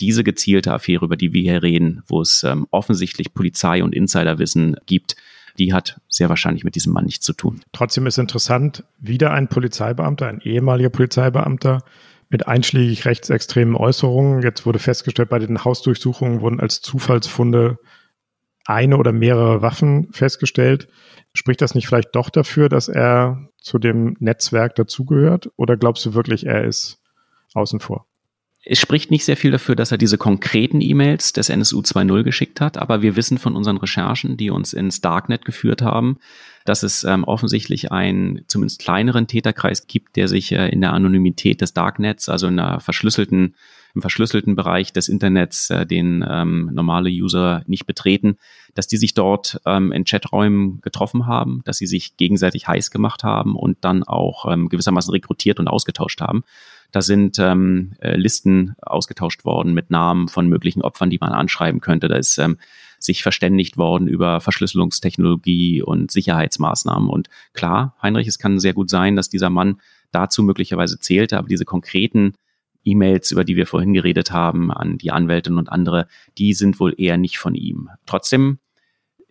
diese gezielte Affäre, über die wir hier reden, wo es ähm, offensichtlich Polizei und Insiderwissen gibt, die hat sehr wahrscheinlich mit diesem Mann nichts zu tun. Trotzdem ist interessant, wieder ein Polizeibeamter, ein ehemaliger Polizeibeamter mit einschlägig rechtsextremen Äußerungen. Jetzt wurde festgestellt, bei den Hausdurchsuchungen wurden als Zufallsfunde eine oder mehrere Waffen festgestellt. Spricht das nicht vielleicht doch dafür, dass er zu dem Netzwerk dazugehört? Oder glaubst du wirklich, er ist außen vor? es spricht nicht sehr viel dafür, dass er diese konkreten E-Mails des NSU 2.0 geschickt hat, aber wir wissen von unseren Recherchen, die uns ins Darknet geführt haben, dass es ähm, offensichtlich einen zumindest kleineren Täterkreis gibt, der sich äh, in der Anonymität des Darknets, also in der verschlüsselten, im verschlüsselten Bereich des Internets, äh, den ähm, normale User nicht betreten, dass die sich dort ähm, in Chaträumen getroffen haben, dass sie sich gegenseitig heiß gemacht haben und dann auch ähm, gewissermaßen rekrutiert und ausgetauscht haben. Da sind ähm, äh, Listen ausgetauscht worden mit Namen von möglichen Opfern, die man anschreiben könnte. Da ist ähm, sich verständigt worden über Verschlüsselungstechnologie und Sicherheitsmaßnahmen. Und klar, Heinrich, es kann sehr gut sein, dass dieser Mann dazu möglicherweise zählte, aber diese konkreten E-Mails, über die wir vorhin geredet haben, an die Anwältin und andere, die sind wohl eher nicht von ihm. Trotzdem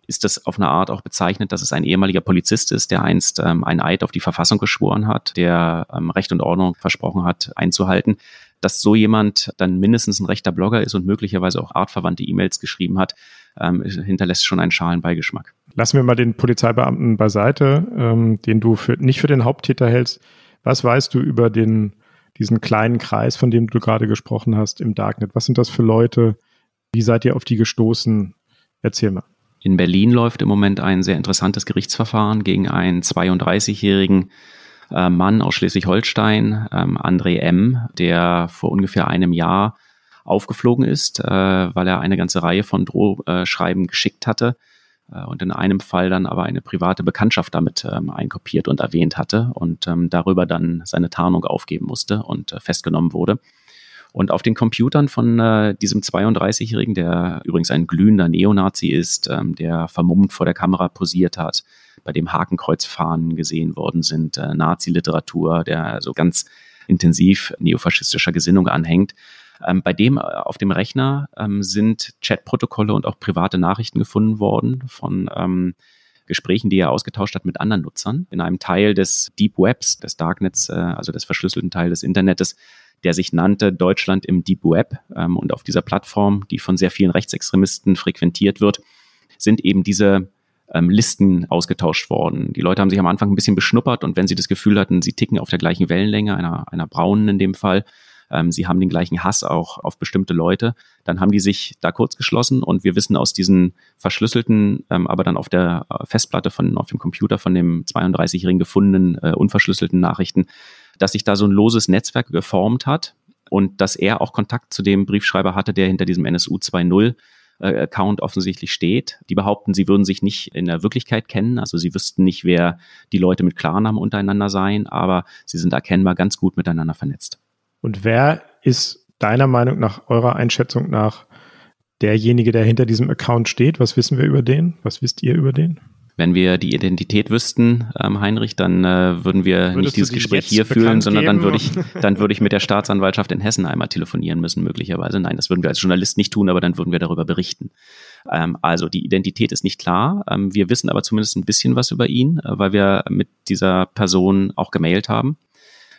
ist das auf eine Art auch bezeichnet, dass es ein ehemaliger Polizist ist, der einst ähm, einen Eid auf die Verfassung geschworen hat, der ähm, Recht und Ordnung versprochen hat einzuhalten. Dass so jemand dann mindestens ein rechter Blogger ist und möglicherweise auch artverwandte E-Mails geschrieben hat, ähm, hinterlässt schon einen schalen Beigeschmack. Lassen wir mal den Polizeibeamten beiseite, ähm, den du für, nicht für den Haupttäter hältst. Was weißt du über den, diesen kleinen Kreis, von dem du gerade gesprochen hast im Darknet? Was sind das für Leute? Wie seid ihr auf die gestoßen? Erzähl mal. In Berlin läuft im Moment ein sehr interessantes Gerichtsverfahren gegen einen 32-jährigen äh, Mann aus Schleswig-Holstein, ähm, André M., der vor ungefähr einem Jahr aufgeflogen ist, äh, weil er eine ganze Reihe von Drohschreiben geschickt hatte und in einem Fall dann aber eine private Bekanntschaft damit ähm, einkopiert und erwähnt hatte und ähm, darüber dann seine Tarnung aufgeben musste und äh, festgenommen wurde. Und auf den Computern von äh, diesem 32-Jährigen, der übrigens ein glühender Neonazi ist, ähm, der vermummt vor der Kamera posiert hat, bei dem Hakenkreuzfahnen gesehen worden sind, äh, Nazi-Literatur, der also ganz intensiv neofaschistischer Gesinnung anhängt. Ähm, bei dem äh, auf dem Rechner ähm, sind Chatprotokolle und auch private Nachrichten gefunden worden von ähm, Gesprächen, die er ausgetauscht hat mit anderen Nutzern. In einem Teil des Deep Webs, des Darknets, äh, also des verschlüsselten Teils des Internets, der sich nannte Deutschland im Deep Web. Ähm, und auf dieser Plattform, die von sehr vielen Rechtsextremisten frequentiert wird, sind eben diese ähm, Listen ausgetauscht worden. Die Leute haben sich am Anfang ein bisschen beschnuppert und wenn sie das Gefühl hatten, sie ticken auf der gleichen Wellenlänge, einer, einer braunen in dem Fall, ähm, sie haben den gleichen Hass auch auf bestimmte Leute, dann haben die sich da kurz geschlossen und wir wissen aus diesen verschlüsselten, ähm, aber dann auf der äh, Festplatte von, auf dem Computer von dem 32-jährigen gefundenen, äh, unverschlüsselten Nachrichten, dass sich da so ein loses Netzwerk geformt hat und dass er auch Kontakt zu dem Briefschreiber hatte, der hinter diesem NSU 2.0 äh, Account offensichtlich steht. Die behaupten, sie würden sich nicht in der Wirklichkeit kennen, also sie wüssten nicht, wer die Leute mit Klarnamen untereinander seien, aber sie sind erkennbar ganz gut miteinander vernetzt. Und wer ist deiner Meinung nach, eurer Einschätzung nach, derjenige, der hinter diesem Account steht? Was wissen wir über den? Was wisst ihr über den? Wenn wir die Identität wüssten, ähm, Heinrich, dann äh, würden wir Würdest nicht dieses Gespräch hier führen, sondern dann würde ich, dann würde ich mit der Staatsanwaltschaft in Hessen einmal telefonieren müssen, möglicherweise. Nein, das würden wir als Journalist nicht tun, aber dann würden wir darüber berichten. Ähm, also die Identität ist nicht klar. Ähm, wir wissen aber zumindest ein bisschen was über ihn, äh, weil wir mit dieser Person auch gemailt haben.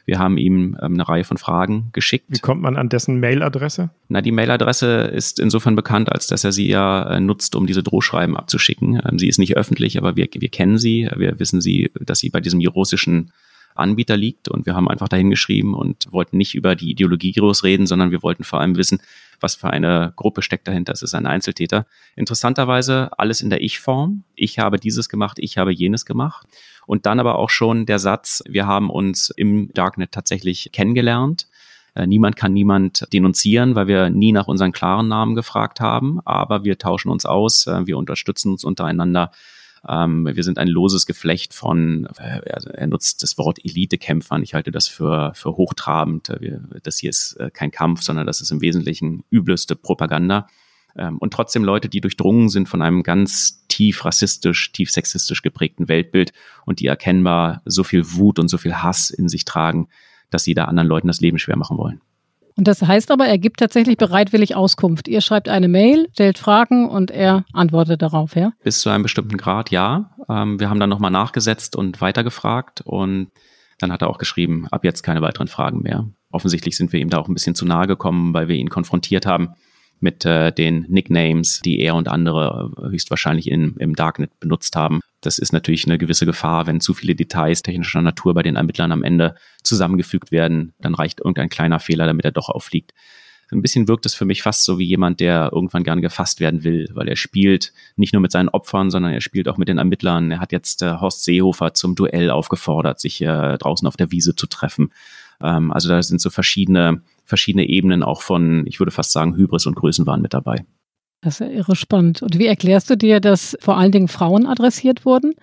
Wir haben ihm ähm, eine Reihe von Fragen geschickt. Wie kommt man an dessen Mailadresse? Na, die Mailadresse ist insofern bekannt, als dass er sie ja äh, nutzt, um diese Drohschreiben abzuschicken. Ähm, sie ist nicht öffentlich, aber wir, wir kennen sie. Wir wissen sie, dass sie bei diesem russischen Anbieter liegt und wir haben einfach dahin geschrieben und wollten nicht über die Ideologie groß reden, sondern wir wollten vor allem wissen, was für eine Gruppe steckt dahinter. Es ist ein Einzeltäter. Interessanterweise alles in der Ich-Form. Ich habe dieses gemacht, ich habe jenes gemacht. Und dann aber auch schon der Satz, wir haben uns im Darknet tatsächlich kennengelernt. Äh, niemand kann niemand denunzieren, weil wir nie nach unseren klaren Namen gefragt haben, aber wir tauschen uns aus, äh, wir unterstützen uns untereinander ähm, wir sind ein loses Geflecht von, äh, er nutzt das Wort Elitekämpfern. Ich halte das für, für hochtrabend. Das hier ist kein Kampf, sondern das ist im Wesentlichen übelste Propaganda. Ähm, und trotzdem Leute, die durchdrungen sind von einem ganz tief rassistisch, tief sexistisch geprägten Weltbild und die erkennbar so viel Wut und so viel Hass in sich tragen, dass sie da anderen Leuten das Leben schwer machen wollen. Und das heißt aber, er gibt tatsächlich bereitwillig Auskunft. Ihr schreibt eine Mail, stellt Fragen und er antwortet darauf, ja? Bis zu einem bestimmten Grad, ja. Ähm, wir haben dann nochmal nachgesetzt und weitergefragt und dann hat er auch geschrieben, ab jetzt keine weiteren Fragen mehr. Offensichtlich sind wir ihm da auch ein bisschen zu nahe gekommen, weil wir ihn konfrontiert haben mit äh, den Nicknames, die er und andere äh, höchstwahrscheinlich in, im Darknet benutzt haben. Das ist natürlich eine gewisse Gefahr, wenn zu viele Details technischer Natur bei den Ermittlern am Ende zusammengefügt werden, dann reicht irgendein kleiner Fehler, damit er doch auffliegt. Ein bisschen wirkt es für mich fast so wie jemand, der irgendwann gerne gefasst werden will, weil er spielt nicht nur mit seinen Opfern, sondern er spielt auch mit den Ermittlern. Er hat jetzt äh, Horst Seehofer zum Duell aufgefordert, sich äh, draußen auf der Wiese zu treffen. Ähm, also da sind so verschiedene verschiedene Ebenen auch von, ich würde fast sagen, Hybris und Größenwahn mit dabei. Das ist ja irre spannend. Und wie erklärst du dir, dass vor allen Dingen Frauen adressiert wurden?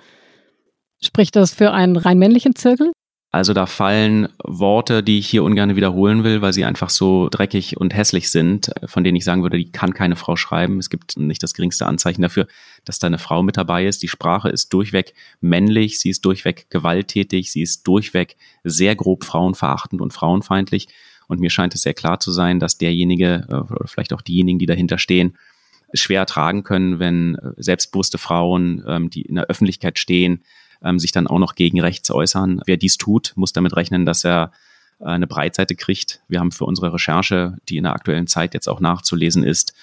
Spricht das für einen rein männlichen Zirkel? Also da fallen Worte, die ich hier ungern wiederholen will, weil sie einfach so dreckig und hässlich sind, von denen ich sagen würde, die kann keine Frau schreiben. Es gibt nicht das geringste Anzeichen dafür, dass da eine Frau mit dabei ist. Die Sprache ist durchweg männlich, sie ist durchweg gewalttätig, sie ist durchweg sehr grob frauenverachtend und frauenfeindlich. Und mir scheint es sehr klar zu sein, dass derjenige äh, oder vielleicht auch diejenigen, die dahinter stehen, schwer ertragen können, wenn äh, selbstbewusste Frauen, ähm, die in der Öffentlichkeit stehen, ähm, sich dann auch noch gegen rechts äußern. Wer dies tut, muss damit rechnen, dass er äh, eine Breitseite kriegt. Wir haben für unsere Recherche, die in der aktuellen Zeit jetzt auch nachzulesen ist,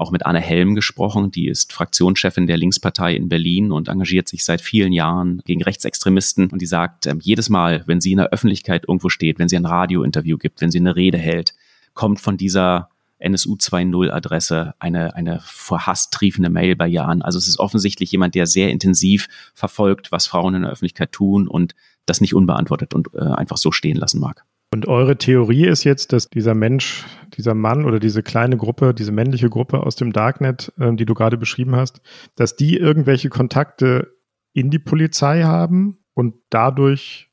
auch mit Anne Helm gesprochen. Die ist Fraktionschefin der Linkspartei in Berlin und engagiert sich seit vielen Jahren gegen Rechtsextremisten. Und die sagt, äh, jedes Mal, wenn sie in der Öffentlichkeit irgendwo steht, wenn sie ein Radiointerview gibt, wenn sie eine Rede hält, kommt von dieser NSU 2.0 Adresse eine, eine vor Hass triefende Mail bei ihr an. Also es ist offensichtlich jemand, der sehr intensiv verfolgt, was Frauen in der Öffentlichkeit tun und das nicht unbeantwortet und äh, einfach so stehen lassen mag. Und eure Theorie ist jetzt, dass dieser Mensch, dieser Mann oder diese kleine Gruppe, diese männliche Gruppe aus dem Darknet, äh, die du gerade beschrieben hast, dass die irgendwelche Kontakte in die Polizei haben und dadurch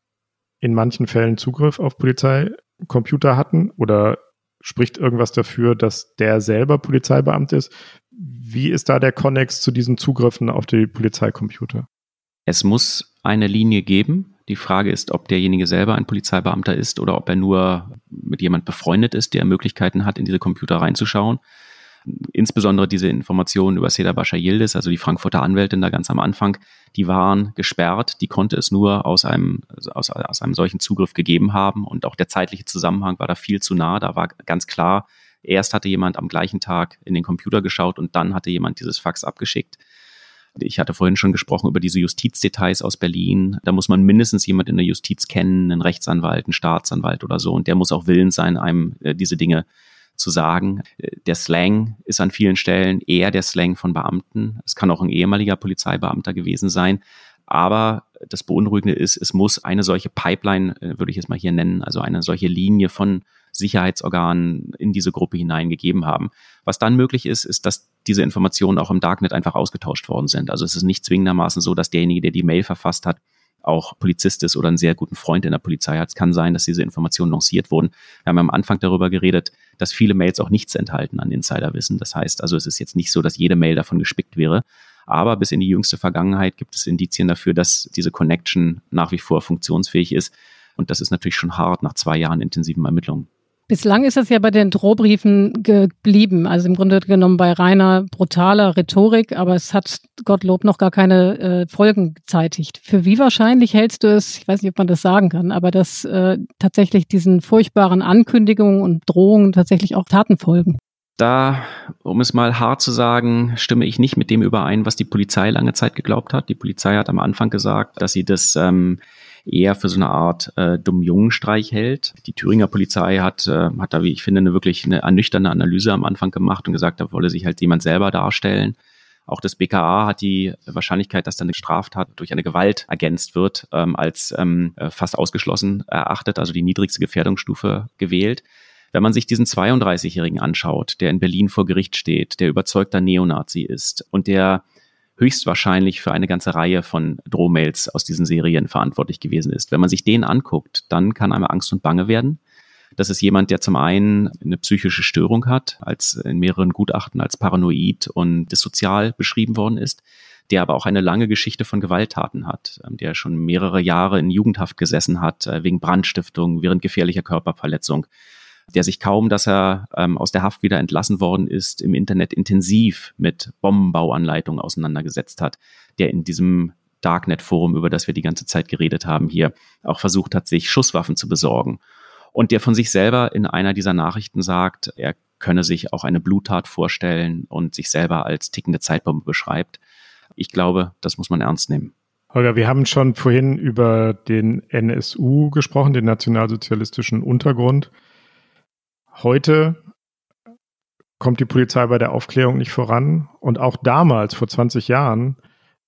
in manchen Fällen Zugriff auf Polizeicomputer hatten? Oder spricht irgendwas dafür, dass der selber Polizeibeamt ist? Wie ist da der Konnex zu diesen Zugriffen auf die Polizeicomputer? Es muss eine Linie geben, die Frage ist, ob derjenige selber ein Polizeibeamter ist oder ob er nur mit jemand befreundet ist, der Möglichkeiten hat, in diese Computer reinzuschauen. Insbesondere diese Informationen über Seda Bascha Yildiz, also die Frankfurter Anwältin da ganz am Anfang, die waren gesperrt. Die konnte es nur aus einem, aus, aus einem solchen Zugriff gegeben haben. Und auch der zeitliche Zusammenhang war da viel zu nah. Da war ganz klar, erst hatte jemand am gleichen Tag in den Computer geschaut und dann hatte jemand dieses Fax abgeschickt. Ich hatte vorhin schon gesprochen über diese Justizdetails aus Berlin. Da muss man mindestens jemand in der Justiz kennen, einen Rechtsanwalt, einen Staatsanwalt oder so. Und der muss auch willens sein, einem äh, diese Dinge zu sagen. Der Slang ist an vielen Stellen eher der Slang von Beamten. Es kann auch ein ehemaliger Polizeibeamter gewesen sein. Aber das Beunruhigende ist, es muss eine solche Pipeline, äh, würde ich es mal hier nennen, also eine solche Linie von Sicherheitsorganen in diese Gruppe hineingegeben haben. Was dann möglich ist, ist, dass diese Informationen auch im Darknet einfach ausgetauscht worden sind. Also es ist nicht zwingendermaßen so, dass derjenige, der die Mail verfasst hat, auch Polizist ist oder einen sehr guten Freund in der Polizei hat. Es kann sein, dass diese Informationen lanciert wurden. Wir haben am Anfang darüber geredet, dass viele Mails auch nichts enthalten an Insiderwissen. Das heißt also, es ist jetzt nicht so, dass jede Mail davon gespickt wäre. Aber bis in die jüngste Vergangenheit gibt es Indizien dafür, dass diese Connection nach wie vor funktionsfähig ist. Und das ist natürlich schon hart nach zwei Jahren intensiven Ermittlungen. Bislang ist das ja bei den Drohbriefen geblieben, also im Grunde genommen bei reiner brutaler Rhetorik, aber es hat Gottlob noch gar keine äh, Folgen gezeitigt. Für wie wahrscheinlich hältst du es, ich weiß nicht, ob man das sagen kann, aber dass äh, tatsächlich diesen furchtbaren Ankündigungen und Drohungen tatsächlich auch Taten folgen? Da, um es mal hart zu sagen, stimme ich nicht mit dem überein, was die Polizei lange Zeit geglaubt hat. Die Polizei hat am Anfang gesagt, dass sie das ähm, eher für so eine Art äh, dumm-Jungen-Streich hält. Die Thüringer Polizei hat, äh, hat da, wie ich finde, eine wirklich eine ernüchternde Analyse am Anfang gemacht und gesagt, da wolle sich halt jemand selber darstellen. Auch das BKA hat die Wahrscheinlichkeit, dass dann eine Straftat durch eine Gewalt ergänzt wird, ähm, als ähm, äh, fast ausgeschlossen erachtet, also die niedrigste Gefährdungsstufe gewählt. Wenn man sich diesen 32-Jährigen anschaut, der in Berlin vor Gericht steht, der überzeugter Neonazi ist und der höchstwahrscheinlich für eine ganze Reihe von Drohmails aus diesen Serien verantwortlich gewesen ist. Wenn man sich den anguckt, dann kann einem Angst und Bange werden. Das ist jemand, der zum einen eine psychische Störung hat, als in mehreren Gutachten als paranoid und dissozial beschrieben worden ist, der aber auch eine lange Geschichte von Gewalttaten hat, ähm, der schon mehrere Jahre in Jugendhaft gesessen hat, äh, wegen Brandstiftung, während gefährlicher Körperverletzung, der sich kaum, dass er ähm, aus der Haft wieder entlassen worden ist, im Internet intensiv mit Bombenbauanleitungen auseinandergesetzt hat, der in diesem Darknet-Forum, über das wir die ganze Zeit geredet haben, hier auch versucht hat, sich Schusswaffen zu besorgen. Und der von sich selber in einer dieser Nachrichten sagt, er könne sich auch eine Bluttat vorstellen und sich selber als tickende Zeitbombe beschreibt. Ich glaube, das muss man ernst nehmen. Holger, wir haben schon vorhin über den NSU gesprochen, den nationalsozialistischen Untergrund. Heute kommt die Polizei bei der Aufklärung nicht voran. Und auch damals, vor 20 Jahren,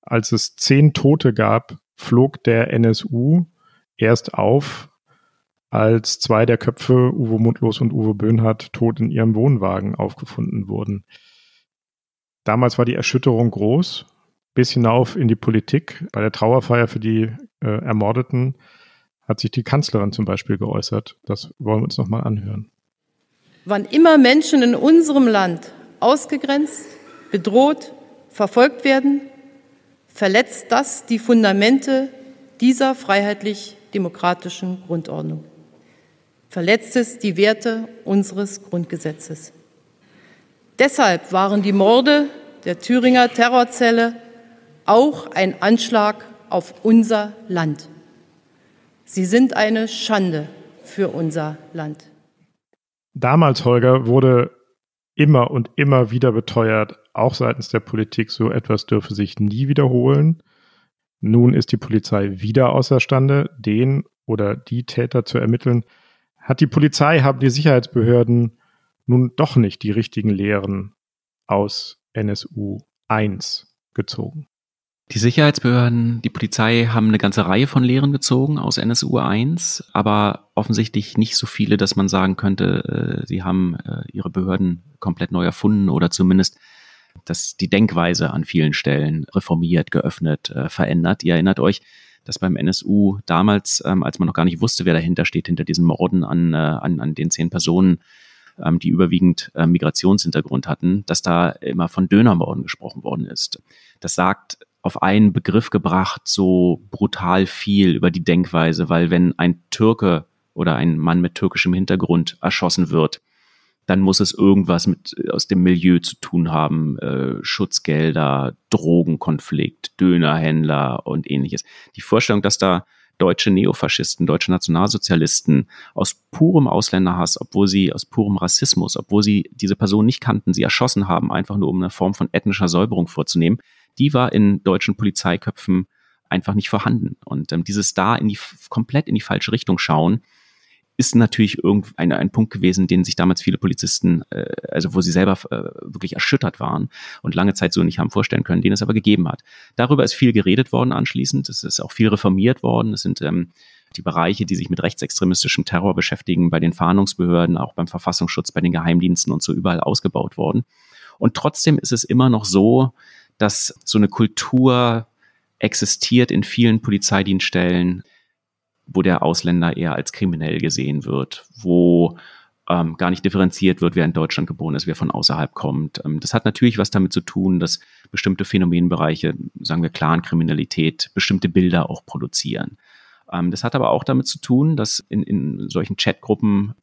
als es zehn Tote gab, flog der NSU erst auf, als zwei der Köpfe, Uwe Mundlos und Uwe Böhnhardt, tot in ihrem Wohnwagen aufgefunden wurden. Damals war die Erschütterung groß, bis hinauf in die Politik. Bei der Trauerfeier für die äh, Ermordeten hat sich die Kanzlerin zum Beispiel geäußert. Das wollen wir uns nochmal anhören. Wann immer Menschen in unserem Land ausgegrenzt, bedroht, verfolgt werden, verletzt das die Fundamente dieser freiheitlich-demokratischen Grundordnung. Verletzt es die Werte unseres Grundgesetzes. Deshalb waren die Morde der Thüringer Terrorzelle auch ein Anschlag auf unser Land. Sie sind eine Schande für unser Land. Damals, Holger, wurde immer und immer wieder beteuert, auch seitens der Politik, so etwas dürfe sich nie wiederholen. Nun ist die Polizei wieder außerstande, den oder die Täter zu ermitteln. Hat die Polizei, haben die Sicherheitsbehörden nun doch nicht die richtigen Lehren aus NSU 1 gezogen? Die Sicherheitsbehörden, die Polizei haben eine ganze Reihe von Lehren gezogen aus NSU 1, aber offensichtlich nicht so viele, dass man sagen könnte, äh, sie haben äh, ihre Behörden komplett neu erfunden oder zumindest dass die Denkweise an vielen Stellen reformiert, geöffnet, äh, verändert. Ihr erinnert euch, dass beim NSU damals, ähm, als man noch gar nicht wusste, wer dahinter steht, hinter diesen Morden an, an, an den zehn Personen, ähm, die überwiegend Migrationshintergrund hatten, dass da immer von Dönermorden gesprochen worden ist. Das sagt auf einen Begriff gebracht so brutal viel über die Denkweise, weil wenn ein Türke oder ein Mann mit türkischem Hintergrund erschossen wird, dann muss es irgendwas mit aus dem Milieu zu tun haben, äh, Schutzgelder, Drogenkonflikt, Dönerhändler und ähnliches. Die Vorstellung, dass da deutsche Neofaschisten, deutsche Nationalsozialisten aus purem Ausländerhass, obwohl sie aus purem Rassismus, obwohl sie diese Person nicht kannten, sie erschossen haben, einfach nur um eine Form von ethnischer Säuberung vorzunehmen, die war in deutschen Polizeiköpfen einfach nicht vorhanden. Und ähm, dieses da in die komplett in die falsche Richtung schauen, ist natürlich irgendein ein Punkt gewesen, den sich damals viele Polizisten, äh, also wo sie selber äh, wirklich erschüttert waren und lange Zeit so nicht haben vorstellen können, den es aber gegeben hat. Darüber ist viel geredet worden anschließend. Es ist auch viel reformiert worden. Es sind ähm, die Bereiche, die sich mit rechtsextremistischem Terror beschäftigen, bei den Fahndungsbehörden, auch beim Verfassungsschutz, bei den Geheimdiensten und so überall ausgebaut worden. Und trotzdem ist es immer noch so, dass so eine Kultur existiert in vielen Polizeidienststellen, wo der Ausländer eher als kriminell gesehen wird, wo ähm, gar nicht differenziert wird, wer in Deutschland geboren ist, wer von außerhalb kommt. Ähm, das hat natürlich was damit zu tun, dass bestimmte Phänomenbereiche, sagen wir Clan-Kriminalität, bestimmte Bilder auch produzieren. Ähm, das hat aber auch damit zu tun, dass in, in solchen Chatgruppen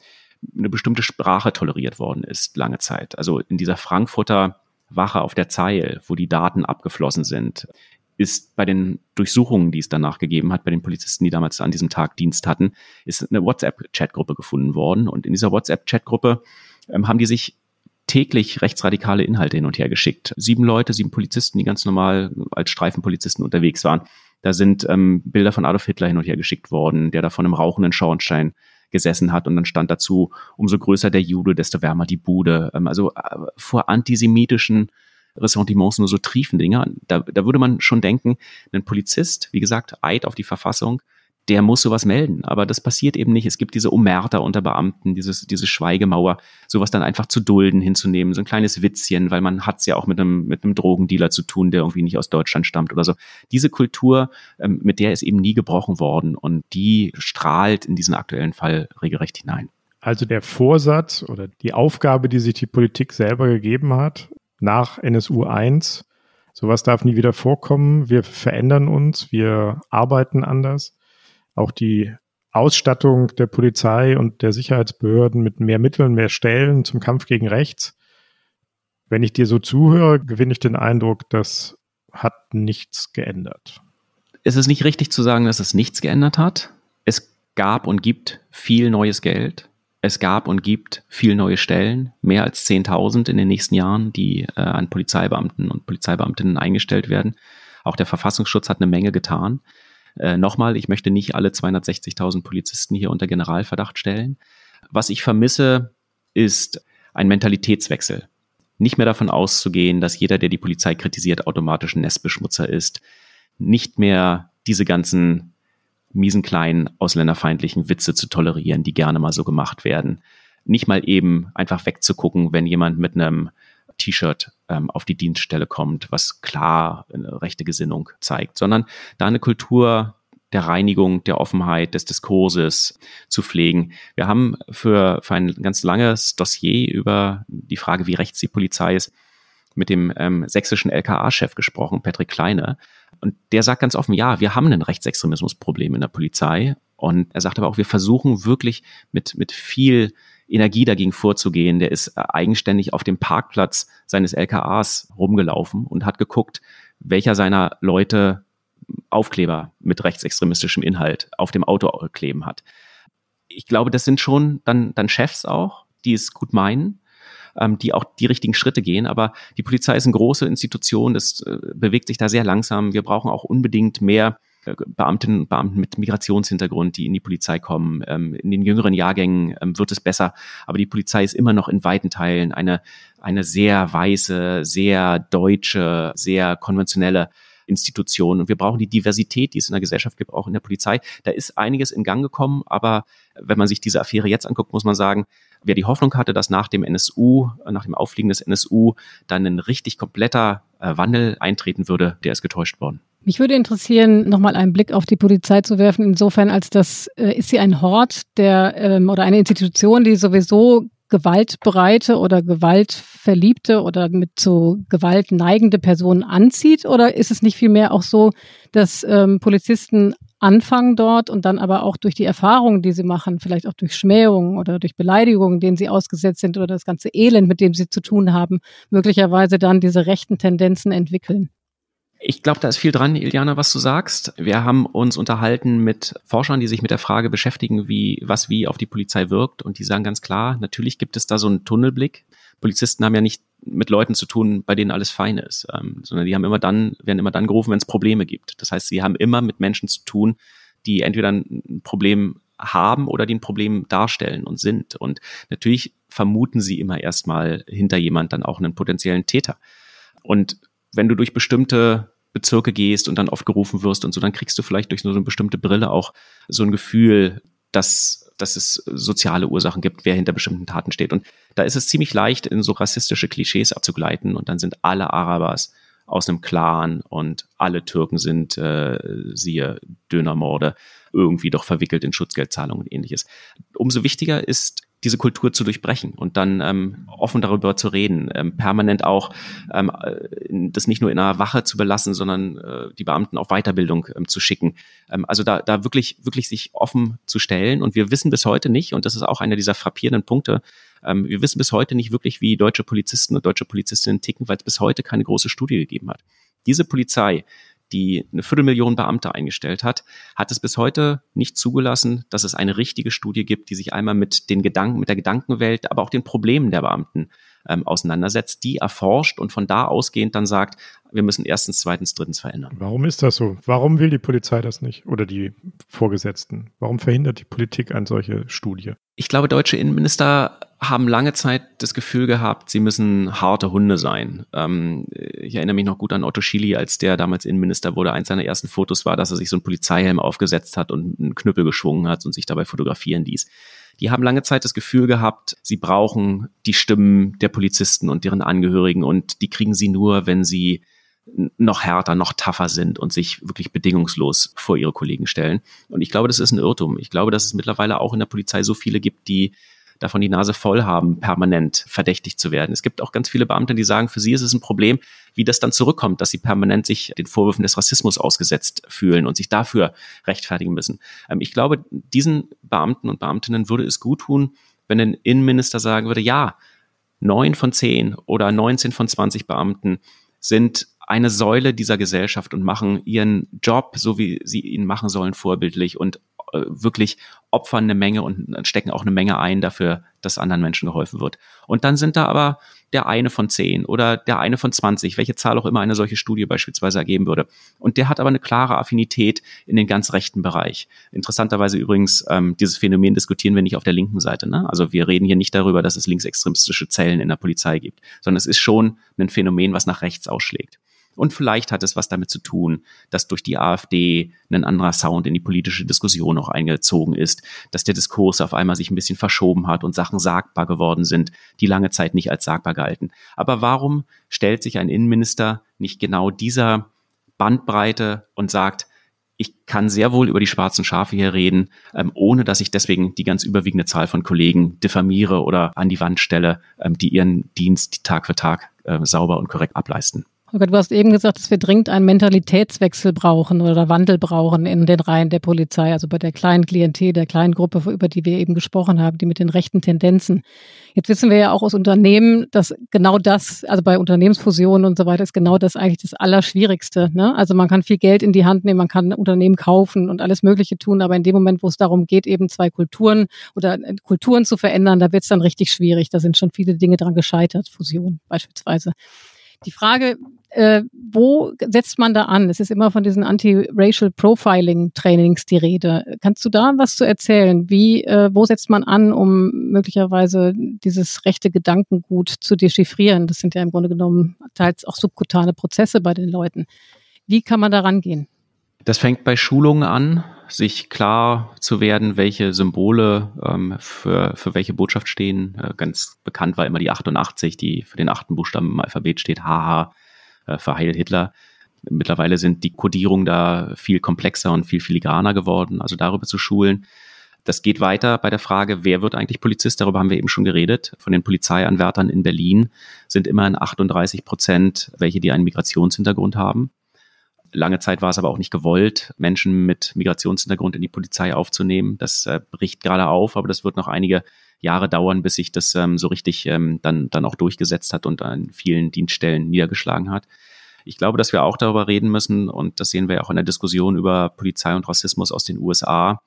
eine bestimmte Sprache toleriert worden ist lange Zeit. Also in dieser Frankfurter Wache auf der Zeil, wo die Daten abgeflossen sind, ist bei den Durchsuchungen, die es danach gegeben hat, bei den Polizisten, die damals an diesem Tag Dienst hatten, ist eine WhatsApp-Chatgruppe gefunden worden. Und in dieser WhatsApp-Chatgruppe ähm, haben die sich täglich rechtsradikale Inhalte hin und her geschickt. Sieben Leute, sieben Polizisten, die ganz normal als Streifenpolizisten unterwegs waren. Da sind ähm, Bilder von Adolf Hitler hin und her geschickt worden, der da von einem rauchenden Schornstein gesessen hat und dann stand dazu, umso größer der Jude, desto wärmer die Bude. Ähm, also äh, vor antisemitischen Ressentiments nur so Triefendinger. Da, da würde man schon denken, ein Polizist, wie gesagt, Eid auf die Verfassung, der muss sowas melden. Aber das passiert eben nicht. Es gibt diese Omerta unter Beamten, dieses, diese Schweigemauer, sowas dann einfach zu dulden, hinzunehmen, so ein kleines Witzchen, weil man hat's ja auch mit einem, mit einem Drogendealer zu tun, der irgendwie nicht aus Deutschland stammt oder so. Diese Kultur, ähm, mit der ist eben nie gebrochen worden und die strahlt in diesen aktuellen Fall regelrecht hinein. Also der Vorsatz oder die Aufgabe, die sich die Politik selber gegeben hat, nach NSU 1, sowas darf nie wieder vorkommen. Wir verändern uns, wir arbeiten anders auch die Ausstattung der Polizei und der Sicherheitsbehörden mit mehr Mitteln, mehr Stellen zum Kampf gegen rechts. Wenn ich dir so zuhöre, gewinne ich den Eindruck, das hat nichts geändert. Es ist nicht richtig zu sagen, dass es nichts geändert hat. Es gab und gibt viel neues Geld. Es gab und gibt viel neue Stellen, mehr als 10.000 in den nächsten Jahren, die äh, an Polizeibeamten und Polizeibeamtinnen eingestellt werden. Auch der Verfassungsschutz hat eine Menge getan. Äh, Nochmal, ich möchte nicht alle 260.000 Polizisten hier unter Generalverdacht stellen. Was ich vermisse, ist ein Mentalitätswechsel. Nicht mehr davon auszugehen, dass jeder, der die Polizei kritisiert, automatisch ein Nestbeschmutzer ist. Nicht mehr diese ganzen miesen kleinen ausländerfeindlichen Witze zu tolerieren, die gerne mal so gemacht werden. Nicht mal eben einfach wegzugucken, wenn jemand mit einem T-Shirt ähm, auf die Dienststelle kommt, was klar eine rechte Gesinnung zeigt, sondern da eine Kultur der Reinigung, der Offenheit, des Diskurses zu pflegen. Wir haben für, für ein ganz langes Dossier über die Frage, wie rechts die Polizei ist, mit dem ähm, sächsischen LKA-Chef gesprochen, Patrick Kleine. Und der sagt ganz offen, ja, wir haben ein Rechtsextremismusproblem in der Polizei. Und er sagt aber auch, wir versuchen wirklich mit, mit viel Energie dagegen vorzugehen. Der ist äh, eigenständig auf dem Parkplatz seines LKAs rumgelaufen und hat geguckt, welcher seiner Leute Aufkleber mit rechtsextremistischem Inhalt auf dem Auto kleben hat. Ich glaube, das sind schon dann, dann Chefs auch, die es gut meinen, ähm, die auch die richtigen Schritte gehen. Aber die Polizei ist eine große Institution, das äh, bewegt sich da sehr langsam. Wir brauchen auch unbedingt mehr Beamtinnen und Beamten mit Migrationshintergrund, die in die Polizei kommen. Ähm, in den jüngeren Jahrgängen ähm, wird es besser, aber die Polizei ist immer noch in weiten Teilen eine, eine sehr weiße, sehr deutsche, sehr konventionelle Institution. Und wir brauchen die Diversität, die es in der Gesellschaft gibt, auch in der Polizei. Da ist einiges in Gang gekommen, aber wenn man sich diese Affäre jetzt anguckt, muss man sagen, wer die Hoffnung hatte, dass nach dem NSU, nach dem Auffliegen des NSU, dann ein richtig kompletter äh, Wandel eintreten würde, der ist getäuscht worden. Mich würde interessieren, nochmal einen Blick auf die Polizei zu werfen, insofern als das, äh, ist sie ein Hort der ähm, oder eine Institution, die sowieso gewaltbereite oder gewaltverliebte oder mit zu Gewalt neigende Personen anzieht? Oder ist es nicht vielmehr auch so, dass ähm, Polizisten anfangen dort und dann aber auch durch die Erfahrungen, die sie machen, vielleicht auch durch Schmähungen oder durch Beleidigungen, denen sie ausgesetzt sind oder das ganze Elend, mit dem sie zu tun haben, möglicherweise dann diese rechten Tendenzen entwickeln? Ich glaube, da ist viel dran, Iliana, was du sagst. Wir haben uns unterhalten mit Forschern, die sich mit der Frage beschäftigen, wie, was wie auf die Polizei wirkt. Und die sagen ganz klar, natürlich gibt es da so einen Tunnelblick. Polizisten haben ja nicht mit Leuten zu tun, bei denen alles fein ist, ähm, sondern die haben immer dann, werden immer dann gerufen, wenn es Probleme gibt. Das heißt, sie haben immer mit Menschen zu tun, die entweder ein Problem haben oder die ein Problem darstellen und sind. Und natürlich vermuten sie immer erstmal hinter jemand dann auch einen potenziellen Täter. Und wenn du durch bestimmte Bezirke gehst und dann oft gerufen wirst und so, dann kriegst du vielleicht durch so eine bestimmte Brille auch so ein Gefühl, dass, dass es soziale Ursachen gibt, wer hinter bestimmten Taten steht. Und da ist es ziemlich leicht, in so rassistische Klischees abzugleiten und dann sind alle Arabers aus einem Clan und alle Türken sind, äh, siehe Dönermorde, irgendwie doch verwickelt in Schutzgeldzahlungen und ähnliches. Umso wichtiger ist diese Kultur zu durchbrechen und dann ähm, offen darüber zu reden, ähm, permanent auch ähm, das nicht nur in einer Wache zu belassen, sondern äh, die Beamten auf Weiterbildung ähm, zu schicken. Ähm, also da, da wirklich, wirklich sich offen zu stellen. Und wir wissen bis heute nicht, und das ist auch einer dieser frappierenden Punkte, ähm, wir wissen bis heute nicht wirklich, wie deutsche Polizisten und deutsche Polizistinnen ticken, weil es bis heute keine große Studie gegeben hat. Diese Polizei, die eine Viertelmillion Beamte eingestellt hat, hat es bis heute nicht zugelassen, dass es eine richtige Studie gibt, die sich einmal mit den Gedanken, mit der Gedankenwelt, aber auch den Problemen der Beamten ähm, auseinandersetzt, die erforscht und von da ausgehend dann sagt, wir müssen erstens, zweitens, drittens verändern. Warum ist das so? Warum will die Polizei das nicht oder die Vorgesetzten? Warum verhindert die Politik eine solche Studie? Ich glaube, deutsche Innenminister haben lange Zeit das Gefühl gehabt, sie müssen harte Hunde sein. Ähm, ich erinnere mich noch gut an Otto Schily, als der damals Innenminister wurde. Eins seiner ersten Fotos war, dass er sich so einen Polizeihelm aufgesetzt hat und einen Knüppel geschwungen hat und sich dabei fotografieren ließ. Die haben lange Zeit das Gefühl gehabt, sie brauchen die Stimmen der Polizisten und deren Angehörigen und die kriegen sie nur, wenn sie noch härter, noch tougher sind und sich wirklich bedingungslos vor ihre Kollegen stellen. Und ich glaube, das ist ein Irrtum. Ich glaube, dass es mittlerweile auch in der Polizei so viele gibt, die davon die Nase voll haben, permanent verdächtig zu werden. Es gibt auch ganz viele Beamte, die sagen, für sie ist es ein Problem, wie das dann zurückkommt, dass sie permanent sich den Vorwürfen des Rassismus ausgesetzt fühlen und sich dafür rechtfertigen müssen. Ähm, ich glaube, diesen Beamten und Beamtinnen würde es gut tun, wenn ein Innenminister sagen würde, ja, neun von zehn oder 19 von 20 Beamten sind eine Säule dieser Gesellschaft und machen ihren Job, so wie sie ihn machen sollen, vorbildlich und wirklich opfern eine Menge und stecken auch eine Menge ein dafür, dass anderen Menschen geholfen wird. Und dann sind da aber der eine von zehn oder der eine von zwanzig, welche Zahl auch immer eine solche Studie beispielsweise ergeben würde. Und der hat aber eine klare Affinität in den ganz rechten Bereich. Interessanterweise übrigens, ähm, dieses Phänomen diskutieren wir nicht auf der linken Seite. Ne? Also wir reden hier nicht darüber, dass es linksextremistische Zellen in der Polizei gibt, sondern es ist schon ein Phänomen, was nach rechts ausschlägt. Und vielleicht hat es was damit zu tun, dass durch die AfD ein anderer Sound in die politische Diskussion auch eingezogen ist, dass der Diskurs auf einmal sich ein bisschen verschoben hat und Sachen sagbar geworden sind, die lange Zeit nicht als sagbar galten. Aber warum stellt sich ein Innenminister nicht genau dieser Bandbreite und sagt, ich kann sehr wohl über die schwarzen Schafe hier reden, ähm, ohne dass ich deswegen die ganz überwiegende Zahl von Kollegen diffamiere oder an die Wand stelle, ähm, die ihren Dienst Tag für Tag äh, sauber und korrekt ableisten. Holger, du hast eben gesagt, dass wir dringend einen Mentalitätswechsel brauchen oder Wandel brauchen in den Reihen der Polizei, also bei der kleinen Klientel, der kleinen Gruppe, über die wir eben gesprochen haben, die mit den rechten Tendenzen. Jetzt wissen wir ja auch aus Unternehmen, dass genau das, also bei Unternehmensfusionen und so weiter, ist genau das eigentlich das Allerschwierigste. Ne? Also man kann viel Geld in die Hand nehmen, man kann Unternehmen kaufen und alles Mögliche tun, aber in dem Moment, wo es darum geht, eben zwei Kulturen oder Kulturen zu verändern, da wird es dann richtig schwierig. Da sind schon viele Dinge dran gescheitert, Fusion beispielsweise. Die Frage, äh, wo setzt man da an? Es ist immer von diesen Anti-Racial Profiling-Trainings die Rede. Kannst du da was zu erzählen? Wie, äh, wo setzt man an, um möglicherweise dieses rechte Gedankengut zu dechiffrieren? Das sind ja im Grunde genommen teils auch subkutane Prozesse bei den Leuten. Wie kann man da rangehen? Das fängt bei Schulungen an, sich klar zu werden, welche Symbole ähm, für, für welche Botschaft stehen. Äh, ganz bekannt war immer die 88, die für den achten Buchstaben im Alphabet steht, haha, äh, für Heil Hitler. Mittlerweile sind die Kodierungen da viel komplexer und viel filigraner geworden, also darüber zu schulen. Das geht weiter bei der Frage, wer wird eigentlich Polizist? Darüber haben wir eben schon geredet. Von den Polizeianwärtern in Berlin sind immerhin 38 Prozent, welche die einen Migrationshintergrund haben. Lange Zeit war es aber auch nicht gewollt, Menschen mit Migrationshintergrund in die Polizei aufzunehmen. Das äh, bricht gerade auf, aber das wird noch einige Jahre dauern, bis sich das ähm, so richtig ähm, dann, dann auch durchgesetzt hat und an vielen Dienststellen niedergeschlagen hat. Ich glaube, dass wir auch darüber reden müssen, und das sehen wir auch in der Diskussion über Polizei und Rassismus aus den USA,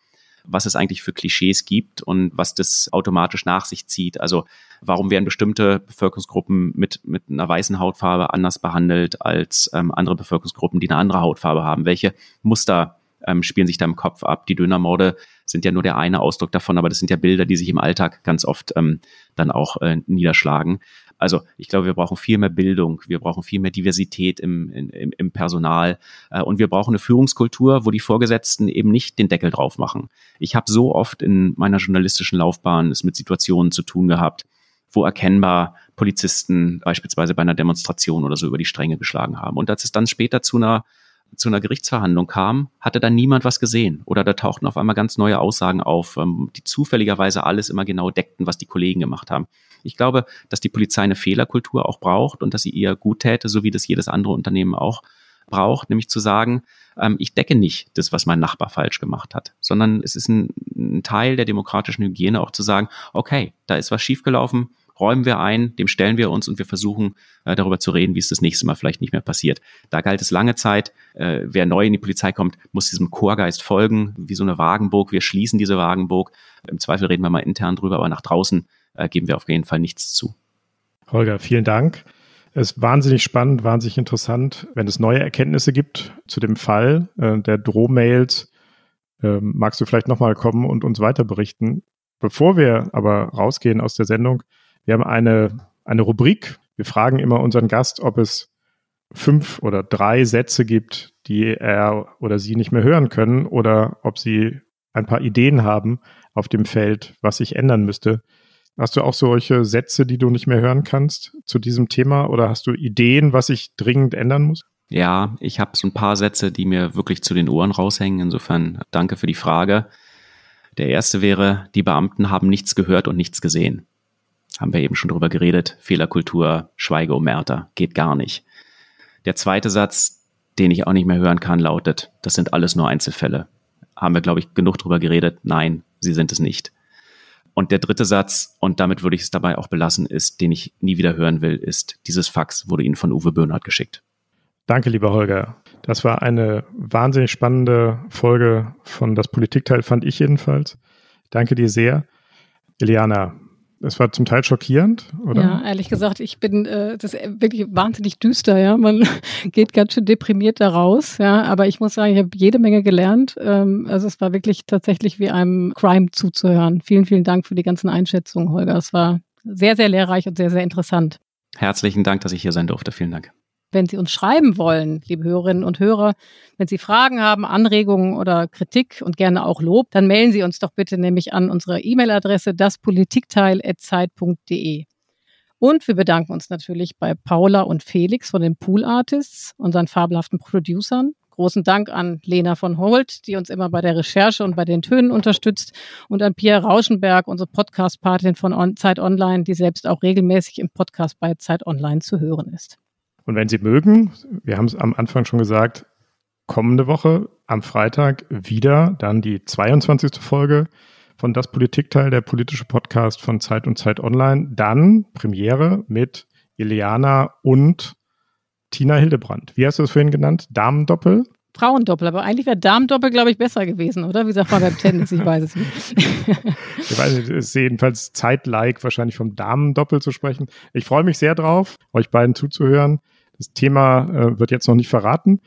was es eigentlich für Klischees gibt und was das automatisch nach sich zieht. Also warum werden bestimmte Bevölkerungsgruppen mit, mit einer weißen Hautfarbe anders behandelt als ähm, andere Bevölkerungsgruppen, die eine andere Hautfarbe haben? Welche Muster ähm, spielen sich da im Kopf ab? Die Dönermorde sind ja nur der eine Ausdruck davon, aber das sind ja Bilder, die sich im Alltag ganz oft ähm, dann auch äh, niederschlagen. Also ich glaube, wir brauchen viel mehr Bildung, wir brauchen viel mehr Diversität im, im, im Personal äh, und wir brauchen eine Führungskultur, wo die Vorgesetzten eben nicht den Deckel drauf machen. Ich habe so oft in meiner journalistischen Laufbahn es mit Situationen zu tun gehabt, wo erkennbar Polizisten beispielsweise bei einer Demonstration oder so über die Stränge geschlagen haben. Und als es dann später zu einer zu einer Gerichtsverhandlung kam, hatte dann niemand was gesehen. Oder da tauchten auf einmal ganz neue Aussagen auf, ähm, die zufälligerweise alles immer genau deckten, was die Kollegen gemacht haben. Ich glaube, dass die Polizei eine Fehlerkultur auch braucht und dass sie eher gut täte, so wie das jedes andere Unternehmen auch braucht, nämlich zu sagen, ähm, ich decke nicht das, was mein Nachbar falsch gemacht hat, sondern es ist ein, ein Teil der demokratischen Hygiene auch zu sagen, okay, da ist was schiefgelaufen, räumen wir ein, dem stellen wir uns und wir versuchen äh, darüber zu reden, wie es das nächste Mal vielleicht nicht mehr passiert. Da galt es lange Zeit, äh, wer neu in die Polizei kommt, muss diesem Chorgeist folgen, wie so eine Wagenburg. Wir schließen diese Wagenburg. Im Zweifel reden wir mal intern drüber, aber nach draußen äh, geben wir auf jeden Fall nichts zu. Holger, vielen Dank. Es ist wahnsinnig spannend, wahnsinnig interessant, wenn es neue Erkenntnisse gibt zu dem Fall äh, der Drohmails. Äh, magst du vielleicht nochmal kommen und uns weiter berichten? Bevor wir aber rausgehen aus der Sendung, wir haben eine, eine Rubrik. Wir fragen immer unseren Gast, ob es fünf oder drei Sätze gibt, die er oder sie nicht mehr hören können oder ob sie ein paar Ideen haben auf dem Feld, was sich ändern müsste. Hast du auch solche Sätze, die du nicht mehr hören kannst zu diesem Thema oder hast du Ideen, was sich dringend ändern muss? Ja, ich habe so ein paar Sätze, die mir wirklich zu den Ohren raushängen. Insofern danke für die Frage. Der erste wäre, die Beamten haben nichts gehört und nichts gesehen haben wir eben schon drüber geredet, Fehlerkultur, Schweige um Märter, geht gar nicht. Der zweite Satz, den ich auch nicht mehr hören kann, lautet, das sind alles nur Einzelfälle. Haben wir, glaube ich, genug drüber geredet? Nein, sie sind es nicht. Und der dritte Satz, und damit würde ich es dabei auch belassen, ist, den ich nie wieder hören will, ist, dieses Fax wurde Ihnen von Uwe Böhnhardt geschickt. Danke, lieber Holger. Das war eine wahnsinnig spannende Folge von Das Politikteil, fand ich jedenfalls. Danke dir sehr. Eliana, es war zum Teil schockierend, oder? Ja, ehrlich gesagt, ich bin äh, das ist wirklich wahnsinnig düster, ja. Man geht ganz schön deprimiert da raus, ja. Aber ich muss sagen, ich habe jede Menge gelernt. Ähm, also es war wirklich tatsächlich wie einem Crime zuzuhören. Vielen, vielen Dank für die ganzen Einschätzungen, Holger. Es war sehr, sehr lehrreich und sehr, sehr interessant. Herzlichen Dank, dass ich hier sein durfte. Vielen Dank. Wenn Sie uns schreiben wollen, liebe Hörerinnen und Hörer, wenn Sie Fragen haben, Anregungen oder Kritik und gerne auch Lob, dann melden Sie uns doch bitte nämlich an unsere E-Mail-Adresse daspolitikteil.zeit.de. Und wir bedanken uns natürlich bei Paula und Felix von den Pool Artists, unseren fabelhaften Producern. Großen Dank an Lena von Holt, die uns immer bei der Recherche und bei den Tönen unterstützt. Und an Pia Rauschenberg, unsere Podcast-Patin von Zeit Online, die selbst auch regelmäßig im Podcast bei Zeit Online zu hören ist. Und wenn Sie mögen, wir haben es am Anfang schon gesagt, kommende Woche am Freitag wieder dann die 22. Folge von Das Politikteil, der politische Podcast von Zeit und Zeit Online. Dann Premiere mit Ileana und Tina Hildebrand. Wie hast du das vorhin genannt? Damendoppel? Frauendoppel, aber eigentlich wäre Damendoppel, glaube ich, besser gewesen, oder? Wie sagt man beim Tennis? Ich weiß es nicht. ich weiß nicht, es ist jedenfalls zeitlike, wahrscheinlich vom Damendoppel zu sprechen. Ich freue mich sehr drauf, euch beiden zuzuhören. Das Thema äh, wird jetzt noch nicht verraten.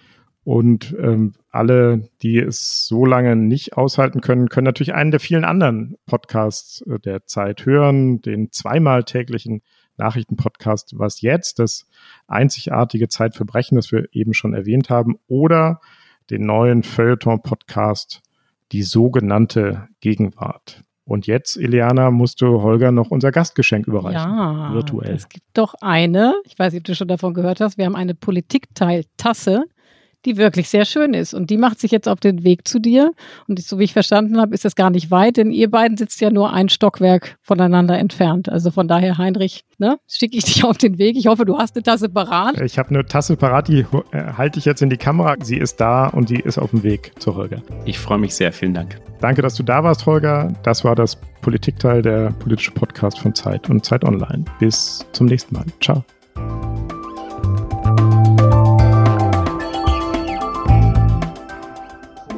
Und ähm, alle, die es so lange nicht aushalten können, können natürlich einen der vielen anderen Podcasts äh, der Zeit hören, den zweimal täglichen Nachrichtenpodcast Was jetzt, das einzigartige Zeitverbrechen, das wir eben schon erwähnt haben, oder den neuen Feuilleton-Podcast Die sogenannte Gegenwart. Und jetzt, Eliana, musst du Holger noch unser Gastgeschenk überreichen. Ja, virtuell. Es gibt doch eine, ich weiß nicht, ob du schon davon gehört hast, wir haben eine Politikteil-Tasse die wirklich sehr schön ist. Und die macht sich jetzt auf den Weg zu dir. Und so wie ich verstanden habe, ist das gar nicht weit, denn ihr beiden sitzt ja nur ein Stockwerk voneinander entfernt. Also von daher, Heinrich, ne, schicke ich dich auf den Weg. Ich hoffe, du hast eine Tasse parat. Ich habe eine Tasse parat, die äh, halte ich jetzt in die Kamera. Sie ist da und die ist auf dem Weg zu Holger. Ich freue mich sehr. Vielen Dank. Danke, dass du da warst, Holger. Das war das Politikteil, der politische Podcast von Zeit und Zeit Online. Bis zum nächsten Mal. Ciao.